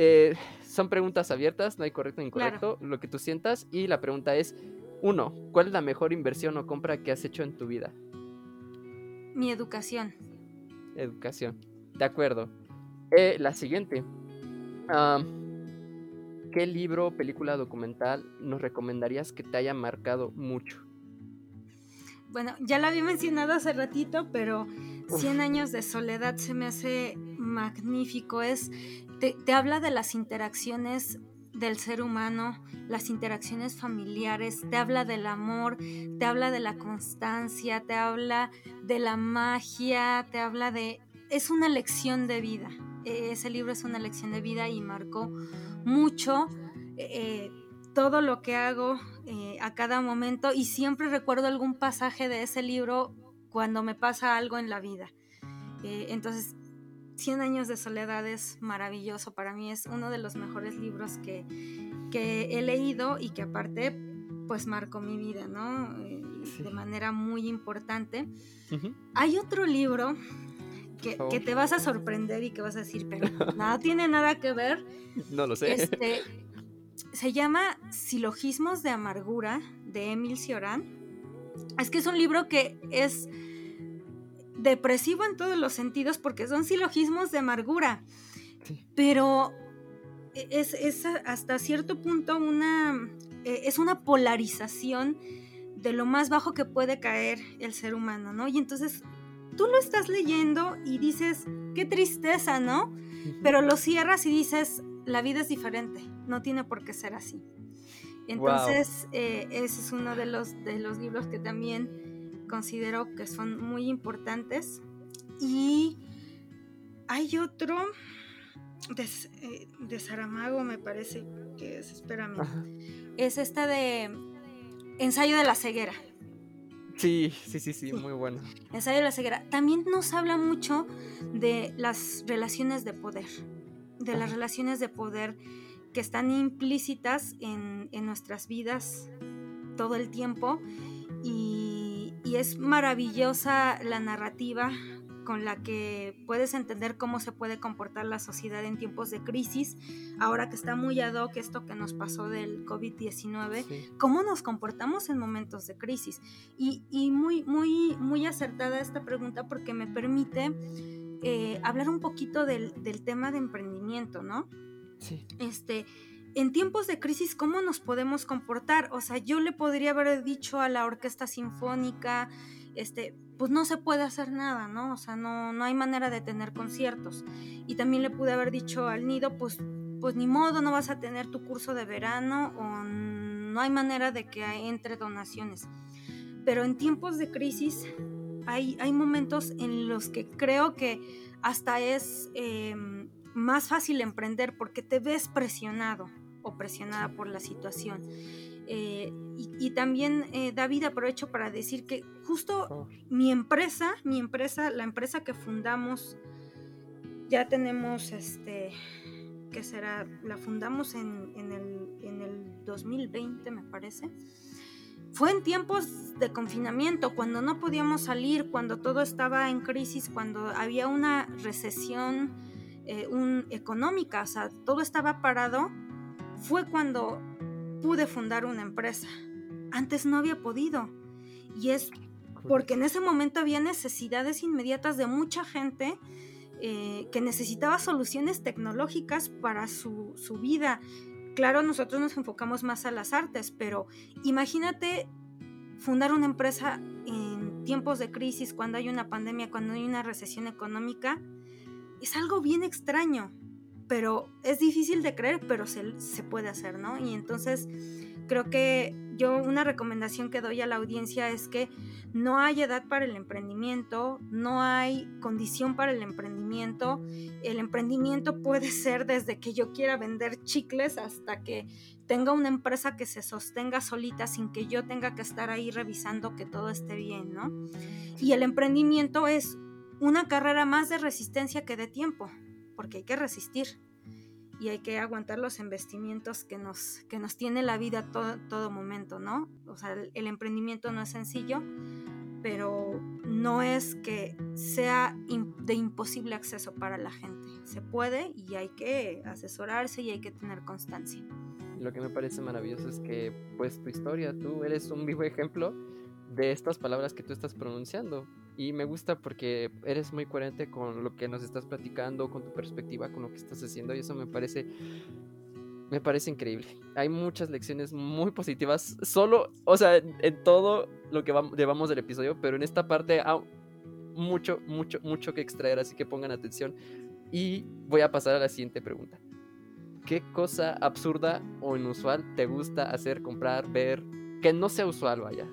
[SPEAKER 2] Eh, son preguntas abiertas, no hay correcto ni incorrecto, lo que tú sientas. Y la pregunta es, uno, ¿cuál es la mejor inversión o compra que has hecho en tu vida?
[SPEAKER 1] Mi educación.
[SPEAKER 2] Educación, de acuerdo. Eh, la siguiente. ¿Qué libro, película, documental nos recomendarías que te haya marcado mucho?
[SPEAKER 1] Bueno, ya lo había mencionado hace ratito, pero 100 años de soledad se me hace magnífico. Es te, habla de las interacciones del ser humano, las interacciones familiares, te habla del amor, te habla de la constancia, te habla de la magia, te habla de... Es una lección de vida. E, ese libro es una lección de vida y marcó mucho eh, todo lo que hago a cada momento y siempre recuerdo algún pasaje de ese libro cuando me pasa algo en la vida. Entonces 100 años de soledad es maravilloso, para mí es uno de los mejores libros que, he leído y que aparte pues marcó mi vida, ¿no? Eh, de manera muy importante. Hay otro libro que, que, te vas a sorprender y que vas a decir, pero nada tiene nada que ver.
[SPEAKER 2] No lo sé.
[SPEAKER 1] Este, se llama Silogismos de Amargura de Emil Cioran. Es que es un libro que es depresivo en todos los sentidos porque son silogismos de amargura. Pero es, hasta cierto punto una, e, es una polarización de lo más bajo que puede caer el ser humano, ¿no? Y entonces tú lo estás leyendo y dices, qué tristeza, ¿no? Pero lo cierras y dices, la vida es diferente, no tiene por qué ser así. Entonces, eh, ese es uno de los, de los libros que también considero que son muy importantes. Y hay otro de, eh, de Saramago, me parece que es, espérame, es esta de Ensayo de la ceguera.
[SPEAKER 2] Sí, sí, sí, sí, muy bueno.
[SPEAKER 1] Ensayo de la ceguera. También nos habla mucho de las relaciones de poder, de las relaciones de poder que están implícitas en, en nuestras vidas todo el tiempo y, y es maravillosa la narrativa con la que puedes entender cómo se puede comportar la sociedad en tiempos de crisis, ahora que está muy ad hoc esto que nos pasó del COVID-19, cómo nos comportamos en momentos de crisis. Y, y, muy, muy, muy acertada esta pregunta porque me permite eh, hablar un poquito del, del, tema de emprendimiento, ¿no?
[SPEAKER 2] Sí.
[SPEAKER 1] Este, en tiempos de crisis, ¿cómo nos podemos comportar? O sea, yo le podría haber dicho a la orquesta sinfónica, este, pues no se puede hacer nada, ¿no? O sea, no, no hay manera de tener conciertos. Y también le pude haber dicho al nido, pues, pues ni modo, no vas a tener tu curso de verano o no hay manera de que entre donaciones. Pero en tiempos de crisis hay, hay momentos en los que creo que hasta es eh, más fácil emprender porque te ves presionado o presionada por la situación. Eh, y, también, eh, David, aprovecho para decir que justo mi empresa, mi empresa, la empresa que fundamos, ya tenemos, este, ¿qué será? La fundamos en, el, en el 2020, me parece. Fue en tiempos de confinamiento, cuando no podíamos salir, cuando todo estaba en crisis, cuando había una recesión eh, un, económica, o sea, todo estaba parado. Fue cuando pude fundar una empresa. Antes no había podido. Y es porque en ese momento había necesidades inmediatas de mucha gente eh, que necesitaba soluciones tecnológicas para su, su, vida. Claro, nosotros nos enfocamos más a las artes, pero imagínate fundar una empresa en tiempos de crisis, cuando hay una pandemia, cuando hay una recesión económica, es algo bien extraño pero es difícil de creer, pero se, se, puede hacer, ¿no? Y entonces creo que yo una recomendación que doy a la audiencia es que no hay edad para el emprendimiento, no hay condición para el emprendimiento. El emprendimiento puede ser desde que yo quiera vender chicles hasta que tenga una empresa que se sostenga solita sin que yo tenga que estar ahí revisando que todo esté bien, ¿no? Y el emprendimiento es una carrera más de resistencia que de tiempo porque hay que resistir y hay que aguantar los investimientos que nos, que nos tiene la vida todo, todo momento, ¿no? O sea, el, emprendimiento no es sencillo, pero no es que sea de imposible acceso para la gente. Se puede y hay que asesorarse y hay que tener constancia.
[SPEAKER 2] Lo que me parece maravilloso es que, pues, tu historia, tú eres un vivo ejemplo de estas palabras que tú estás pronunciando. Y me gusta porque eres muy coherente con lo que nos estás platicando, con tu perspectiva, con lo que estás haciendo. Y eso me parece me parece increíble. Hay muchas lecciones muy positivas, solo, o sea, en todo lo que llevamos del episodio, pero en esta parte hay mucho, mucho, mucho que extraer, así que pongan atención. Y voy a pasar a la siguiente pregunta. ¿Qué cosa absurda o inusual te gusta hacer, comprar, ver, que no sea usual, vaya?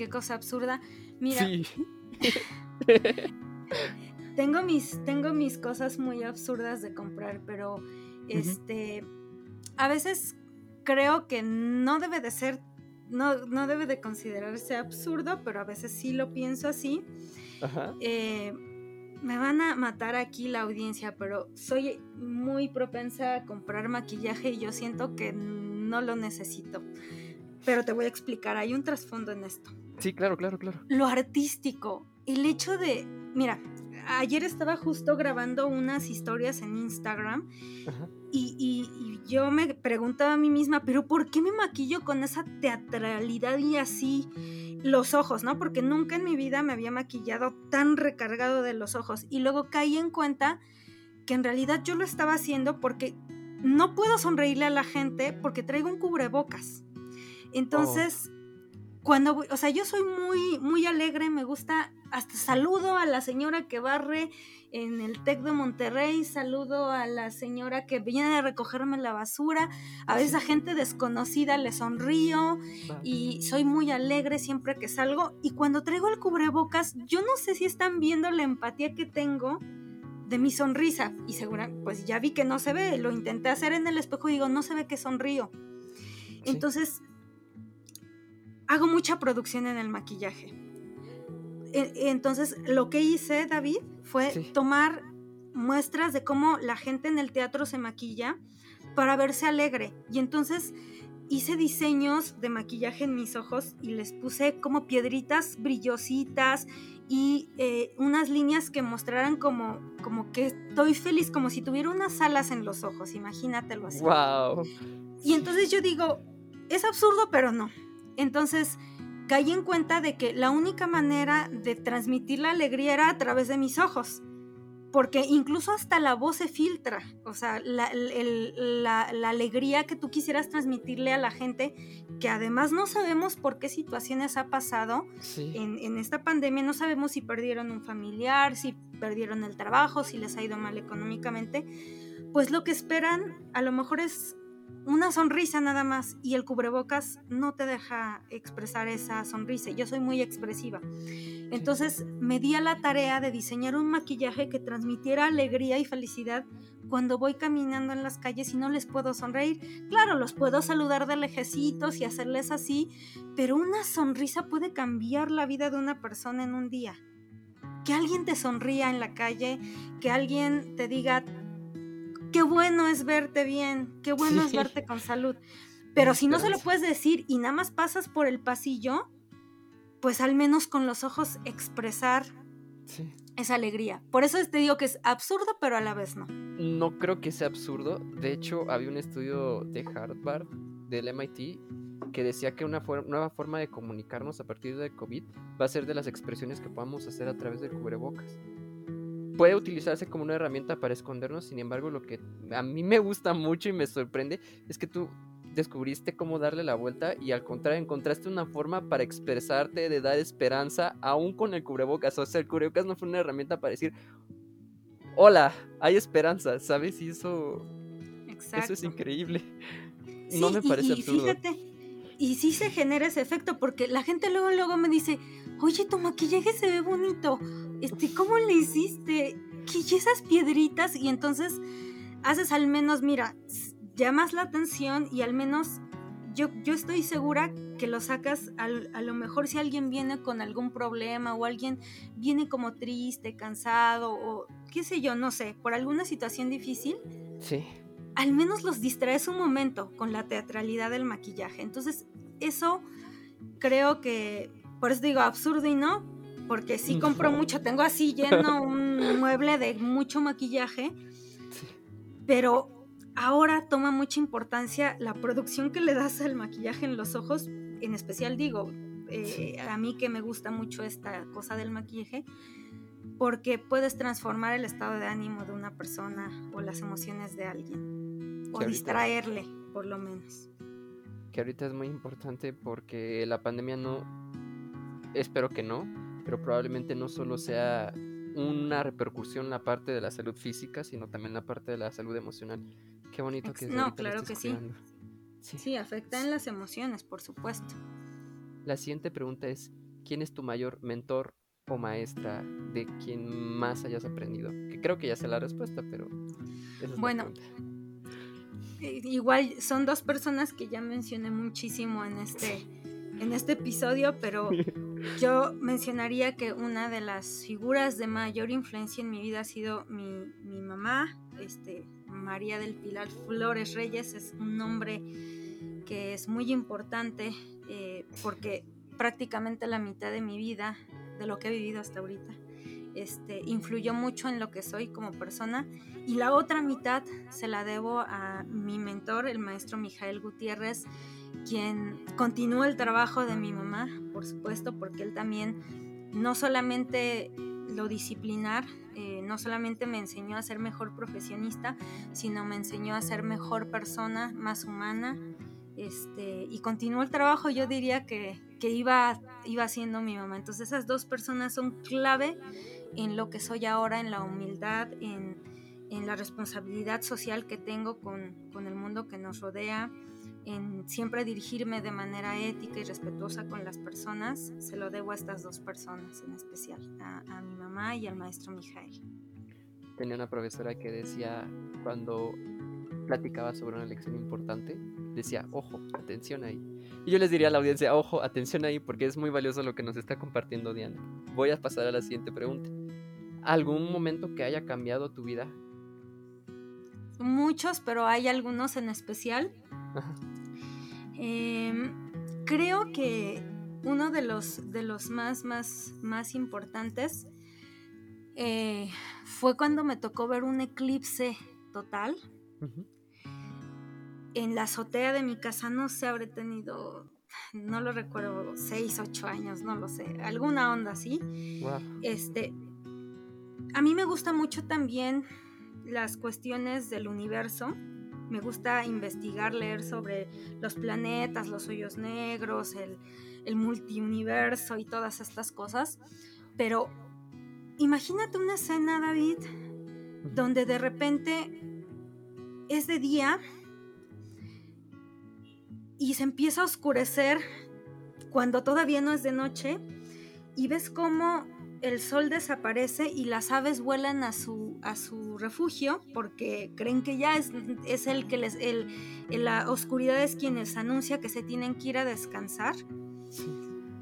[SPEAKER 1] qué cosa absurda. Mira. tengo mis, tengo mis cosas muy absurdas de comprar, pero este. A veces creo que no debe de ser. No, no debe de considerarse absurdo, pero a veces sí lo pienso así. Eh, me van a matar aquí la audiencia, pero soy muy propensa a comprar maquillaje y yo siento que no lo necesito. Pero te voy a explicar, hay un trasfondo en esto.
[SPEAKER 2] Sí, claro, claro, claro.
[SPEAKER 1] Lo artístico, el hecho de, mira, ayer estaba justo grabando unas historias en Instagram y, yo me preguntaba a mí misma, pero ¿por qué me maquillo con esa teatralidad y así los ojos, no? Porque nunca en mi vida me había maquillado tan recargado de los ojos y luego caí en cuenta que en realidad yo lo estaba haciendo porque no puedo sonreírle a la gente porque traigo un cubrebocas. Entonces, cuando, o sea, yo soy muy, muy alegre, me gusta, hasta saludo a la señora que barre en el TEC de Monterrey, saludo a la señora que viene a recogerme la basura, a veces a gente desconocida le sonrío y soy muy alegre siempre que salgo y cuando traigo el cubrebocas, yo no sé si están viendo la empatía que tengo de mi sonrisa y segura, pues ya vi que no se ve, lo intenté hacer en el espejo y digo, no se ve que sonrío. Entonces, hago mucha producción en el maquillaje. E, entonces, lo que hice, David, fue tomar muestras de cómo la gente en el teatro se maquilla para verse alegre. Y entonces hice diseños de maquillaje en mis ojos y les puse como piedritas brillositas y eh, unas líneas que mostraran como, como que estoy feliz, como si tuviera unas alas en los ojos, imagínatelo así.
[SPEAKER 2] ¡Wow!
[SPEAKER 1] Y entonces yo digo, es absurdo, pero no. Entonces caí en cuenta de que la única manera de transmitir la alegría era a través de mis ojos porque incluso hasta la voz se filtra, o sea, la, alegría que tú quisieras transmitirle a la gente, que además no sabemos por qué situaciones ha pasado en, en, esta pandemia, no sabemos si perdieron un familiar, si perdieron el trabajo, si les ha ido mal económicamente, pues lo que esperan a lo mejor es una sonrisa nada más y el cubrebocas no te deja expresar esa sonrisa. Yo soy muy expresiva. Entonces me di a la tarea de diseñar un maquillaje que transmitiera alegría y felicidad cuando voy caminando en las calles y no les puedo sonreír. Claro, los puedo saludar de lejecitos y hacerles así, pero una sonrisa puede cambiar la vida de una persona en un día. Que alguien te sonría en la calle, que alguien te diga, qué bueno es verte bien, qué bueno es verte con salud. Pero si no se lo puedes decir y nada más pasas por el pasillo, pues al menos con los ojos expresar esa alegría. Por eso te digo que es absurdo, pero a la vez no.
[SPEAKER 2] No creo que sea absurdo. De hecho, había un estudio de Harvard, del MIT, que decía que una nueva forma de comunicarnos a partir de COVID va a ser de las expresiones que podamos hacer a través del cubrebocas puede utilizarse como una herramienta para escondernos, sin embargo, lo que a mí me gusta mucho y me sorprende es que tú descubriste cómo darle la vuelta y al contrario encontraste una forma para expresarte, de dar esperanza, aún con el cubrebocas. O sea, el cubrebocas no fue una herramienta para decir, hola, hay esperanza, ¿sabes? Y eso, eso es increíble. no me parece y, absurdo.
[SPEAKER 1] Fíjate, y sí se genera ese efecto porque la gente luego, luego me dice, oye, tu maquillaje se ve bonito este, ¿cómo le hiciste? ¿Qué esas piedritas? Y entonces haces al menos, mira, llamas la atención y al menos yo, yo estoy segura que lo sacas a lo mejor si alguien viene con algún problema o alguien viene como triste, cansado o qué sé yo, no sé, por alguna situación difícil.
[SPEAKER 2] Sí.
[SPEAKER 1] Al menos los distraes un momento con la teatralidad del maquillaje. Entonces, eso creo que, por eso digo absurdo y no, porque sí compro mucho, tengo así lleno un mueble de mucho maquillaje, pero ahora toma mucha importancia la producción que le das al maquillaje en los ojos, en especial digo, eh, a mí que me gusta mucho esta cosa del maquillaje, porque puedes transformar el estado de ánimo de una persona o las emociones de alguien, o distraerle, por lo menos.
[SPEAKER 2] Que ahorita es muy importante porque la pandemia no, espero que no, pero probablemente no solo sea una repercusión en la parte de la salud física, sino también la parte de la salud emocional. Qué bonito que es.
[SPEAKER 1] No, claro que sí. sí. Sí, afecta en las emociones, por supuesto.
[SPEAKER 2] La siguiente pregunta es, ¿quién es tu mayor mentor o maestra de quien más hayas aprendido? Que creo que ya sé la respuesta, pero...
[SPEAKER 1] bueno, igual son dos personas que ya mencioné muchísimo en este, en este episodio, pero Yo mencionaría que una de las figuras de mayor influencia en mi vida ha sido mi, mamá, este, María del Pilar Flores Reyes, es un nombre que es muy importante eh, porque prácticamente la mitad de mi vida, de lo que he vivido hasta ahorita, este, influyó mucho en lo que soy como persona y la otra mitad se la debo a mi mentor, el maestro Mijael Gutiérrez, quien continuó el trabajo de mi mamá, por supuesto, porque él también no solamente lo disciplinar, eh, no solamente me enseñó a ser mejor profesionista, sino me enseñó a ser mejor persona, más humana, este, y continuó el trabajo, yo diría que, que iba, iba haciendo mi mamá. Entonces esas dos personas son clave en lo que soy ahora, en la humildad, en, en la responsabilidad social que tengo con, con el mundo que nos rodea, en siempre dirigirme de manera ética y respetuosa con las personas, se lo debo a estas dos personas en especial, a, mi mamá y al maestro Mijael.
[SPEAKER 2] Tenía una profesora que decía cuando platicaba sobre una lección importante decía, ojo, atención ahí. Y yo les diría a la audiencia, ojo, atención ahí, porque es muy valioso lo que nos está compartiendo Diana. Voy a pasar a la siguiente pregunta. ¿Algún momento que haya cambiado tu vida?
[SPEAKER 1] Muchos, pero hay algunos en especial. Em, creo que uno de los, de los más, más, más importantes eh, fue cuando me tocó ver un eclipse total. En la azotea de mi casa no sé, habré tenido, no lo recuerdo, seis, ocho años, no lo sé, alguna onda así. Este, a mí me gusta mucho también las cuestiones del universo. Me gusta investigar, leer sobre los planetas, los hoyos negros, el, el multiuniverso y todas estas cosas. Pero imagínate una escena, David, donde de repente es de día y se empieza a oscurecer cuando todavía no es de noche y ves cómo el sol desaparece y las aves vuelan a su, a su refugio porque creen que ya es, es el que les, el, la oscuridad es quien les anuncia que se tienen que ir a descansar.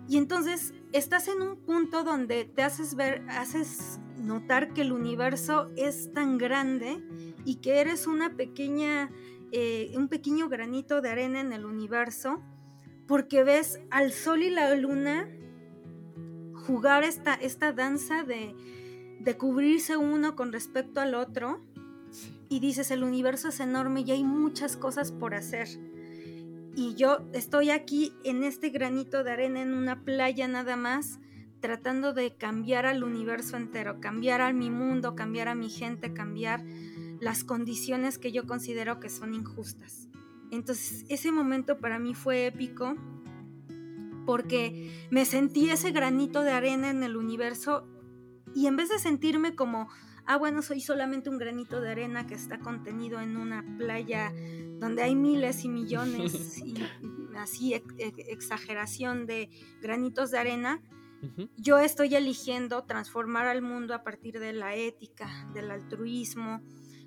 [SPEAKER 1] Y entonces estás en un punto donde te haces ver, haces notar que el universo es tan grande y que eres una pequeña, eh, un pequeño granito de arena en el universo, porque ves al sol y la luna jugar esta, esta danza de, de cubrirse uno con respecto al otro, y dices, el universo es enorme y hay muchas cosas por hacer. Y yo estoy aquí en este granito de arena en una playa nada más, tratando de cambiar al universo entero, cambiar a mi mundo, cambiar a mi gente, cambiar las condiciones que yo considero que son injustas. Entonces ese momento para mí fue épico porque me sentí ese granito de arena en el universo y en vez de sentirme como ah, bueno, soy solamente un granito de arena que está contenido en una playa donde hay miles y millones y así exageración de granitos de arena, yo estoy eligiendo transformar al mundo a partir de la ética, del altruismo,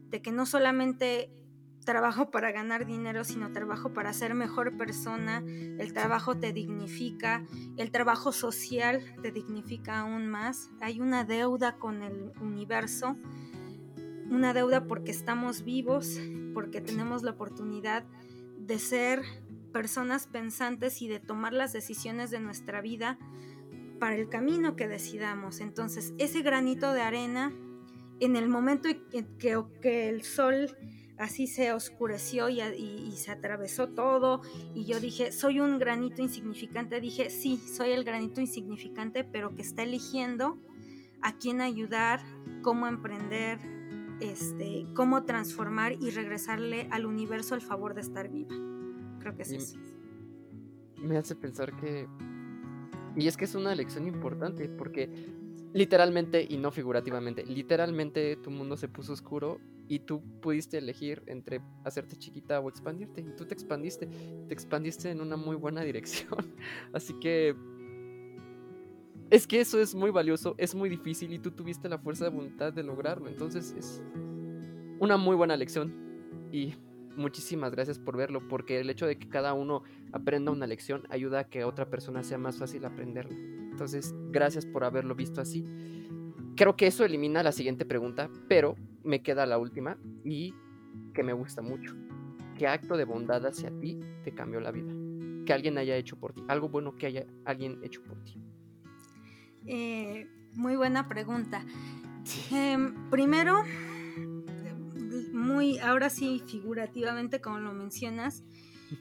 [SPEAKER 1] de que no solamente trabajo para ganar dinero, sino trabajo para ser mejor persona. El trabajo te dignifica, el trabajo social te dignifica aún más. Hay una deuda con el universo, una deuda porque estamos vivos, porque tenemos la oportunidad de ser personas pensantes y de tomar las decisiones de nuestra vida para el camino que decidamos. Entonces, ese granito de arena, en el momento que, el sol así se oscureció y, se atravesó todo y yo dije, soy un granito insignificante, dije, sí, soy el granito insignificante, pero que está eligiendo a quién ayudar, cómo emprender, este, cómo transformar y regresarle al universo el favor de estar viva. Creo que es eso.
[SPEAKER 2] Me hace pensar que... Y es que es una lección importante porque literalmente y no figurativamente, literalmente tu mundo se puso oscuro y tú pudiste elegir entre hacerte chiquita o expandirte. Y tú te expandiste, te expandiste en una muy buena dirección. Así que es que eso es muy valioso, es muy difícil y tú tuviste la fuerza de voluntad de lograrlo. Entonces es una muy buena lección y muchísimas gracias por verlo, porque el hecho de que cada uno aprenda una lección ayuda a que otra persona sea más fácil aprenderla. Entonces, gracias por haberlo visto así. Creo que eso elimina la siguiente pregunta, pero me queda la última y que me gusta mucho. ¿Qué acto de bondad hacia ti te cambió la vida? Que alguien haya hecho por ti, algo bueno que haya alguien hecho por ti.
[SPEAKER 1] Eh, muy buena pregunta. Em, primero, muy, ahora sí, figurativamente, como lo mencionas,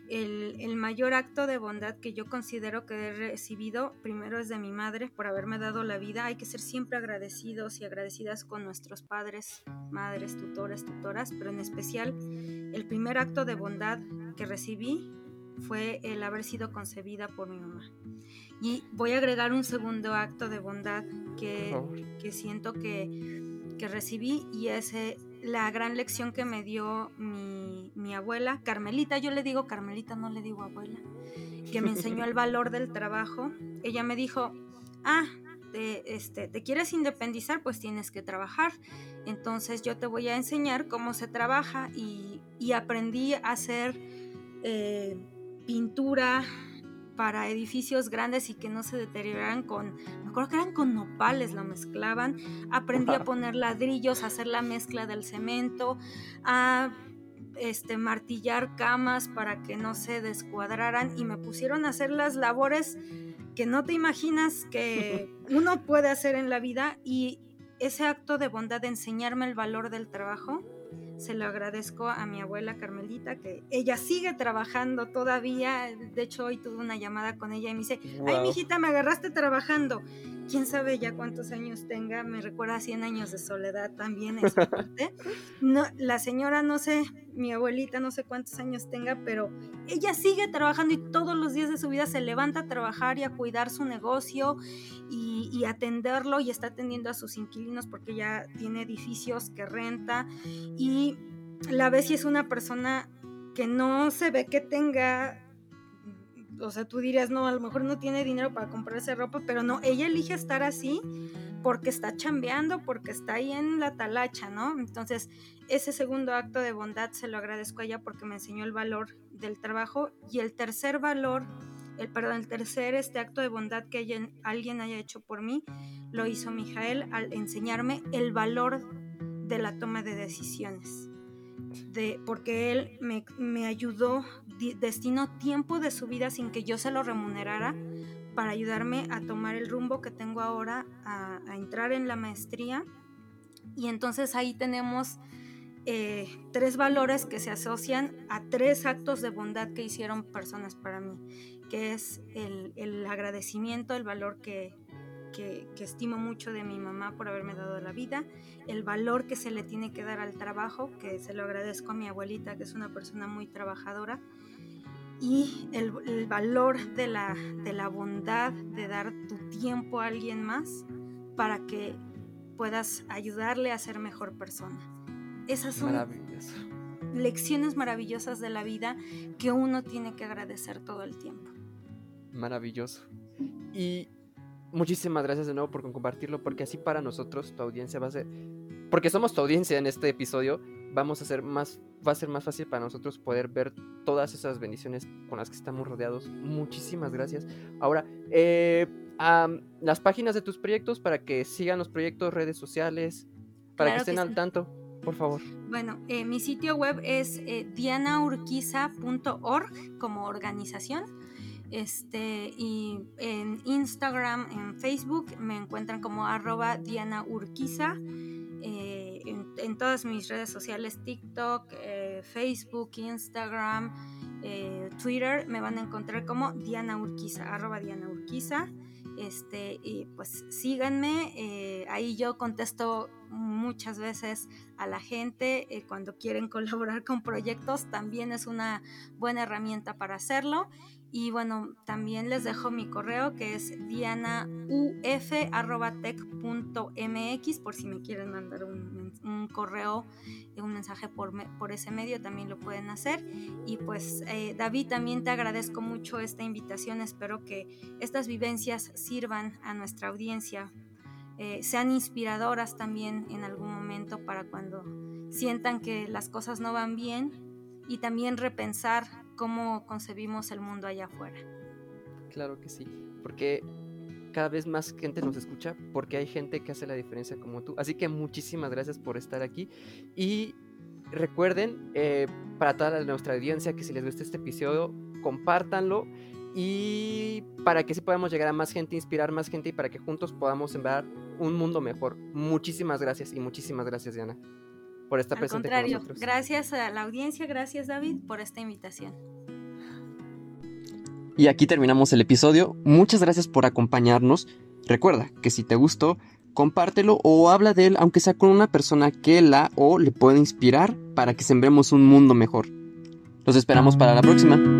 [SPEAKER 1] el, mayor acto de bondad que yo considero que he recibido primero es de mi madre por haberme dado la vida. Hay que ser siempre agradecidos y agradecidas con nuestros padres, madres, tutores, tutoras, pero en especial el primer acto de bondad que recibí fue el haber sido concebida por mi mamá. Y voy a agregar un segundo acto de bondad que, que siento que, que recibí y ese la gran lección que me dio mi, abuela, Carmelita, yo le digo Carmelita, no le digo abuela, que me enseñó el valor del trabajo. Ella me dijo, ah, te, este, te quieres independizar, pues tienes que trabajar. Entonces yo te voy a enseñar cómo se trabaja y, y aprendí a ser eh, pintura para edificios grandes y que no se deterioraran con, me acuerdo que eran con nopales, lo mezclaban, aprendí a poner ladrillos, a hacer la mezcla del cemento, a este, martillar camas para que no se descuadraran y me pusieron a hacer las labores que no te imaginas que uno puede hacer en la vida y ese acto de bondad de enseñarme el valor del trabajo se lo agradezco a mi abuela Carmelita, que ella sigue trabajando todavía. De hecho, hoy tuve una llamada con ella y me dice, ay, mijita, me agarraste trabajando. Quién sabe ya cuántos años tenga, me recuerda a 100 años de soledad también en su parte. No, la señora, no sé, mi abuelita, no sé cuántos años tenga, pero ella sigue trabajando y todos los días de su vida se levanta a trabajar y a cuidar su negocio y, atenderlo y está atendiendo a sus inquilinos porque ya tiene edificios que renta y la ves y es una persona que no se ve que tenga o sea, tú dirías, no, a lo mejor no tiene dinero para comprarse ropa, pero no, ella elige estar así porque está chambeando, porque está ahí en la talacha, ¿no? Entonces, ese segundo acto de bondad se lo agradezco a ella porque me enseñó el valor del trabajo y el tercer valor, el perdón, el tercer este acto de bondad que alguien haya hecho por mí, lo hizo Mijael al enseñarme el valor de la toma de decisiones de, porque él me, ayudó, destinó tiempo de su vida sin que yo se lo remunerara para ayudarme a tomar el rumbo que tengo ahora, a, entrar en la maestría. Y entonces ahí tenemos eh, tres valores que se asocian a tres actos de bondad que hicieron personas para mí, que es el, el agradecimiento, el valor que, que, estimo mucho de mi mamá por haberme dado la vida, el valor que se le tiene que dar al trabajo, que se lo agradezco a mi abuelita, que es una persona muy trabajadora, y el, valor de la, de la bondad de dar tu tiempo a alguien más para que puedas ayudarle a ser mejor persona. Esas son lecciones maravillosas de la vida que uno tiene que agradecer todo el tiempo.
[SPEAKER 2] Maravilloso. Y muchísimas gracias de nuevo por compartirlo, porque así para nosotros, tu audiencia va a ser, porque somos tu audiencia en este episodio, vamos a ser más, va a ser más fácil para nosotros poder ver todas esas bendiciones con las que estamos rodeados. Muchísimas gracias. Ahora, eh, las páginas de tus proyectos para que sigan los proyectos, redes sociales, para que estén al tanto, por favor.
[SPEAKER 1] Bueno, eh, mi sitio web es eh, dianaurquiza.org como organización este, y en Instagram, en Facebook me encuentran como arroba Diana Urquiza. Eh, en, todas mis redes sociales, TikTok, eh, Facebook, Instagram, eh, Twitter, me van a encontrar como Diana Urquiza, arroba Diana Urquiza. Este, y pues síganme, ahí yo contesto muchas veces a la gente cuando quieren colaborar con proyectos, también es una buena herramienta para hacerlo. Y bueno, también les dejo mi correo que es dianauf.tech.mx por si me quieren mandar un, un correo, un mensaje por, por, ese medio, también lo pueden hacer. Y pues eh, David, también te agradezco mucho esta invitación, espero que estas vivencias sirvan a nuestra audiencia, eh, sean inspiradoras también en algún momento para cuando sientan que las cosas no van bien y también repensar cómo concebimos el mundo allá afuera.
[SPEAKER 2] Claro que sí, porque cada vez más gente nos escucha, porque hay gente que hace la diferencia como tú. Así que muchísimas gracias por estar aquí y recuerden, eh, para toda nuestra audiencia, que si les gusta este episodio, compártanlo y para que sí podamos llegar a más gente, inspirar más gente y para que juntos podamos sembrar un mundo mejor. Muchísimas gracias y muchísimas gracias, Diana por estar Al presente contrario, con nosotros.
[SPEAKER 1] Gracias a la audiencia, gracias David por esta invitación.
[SPEAKER 2] Y aquí terminamos el episodio. Muchas gracias por acompañarnos. Recuerda que si te gustó, compártelo o habla de él, aunque sea con una persona que la o le pueda inspirar para que sembremos un mundo mejor. Los esperamos para la próxima.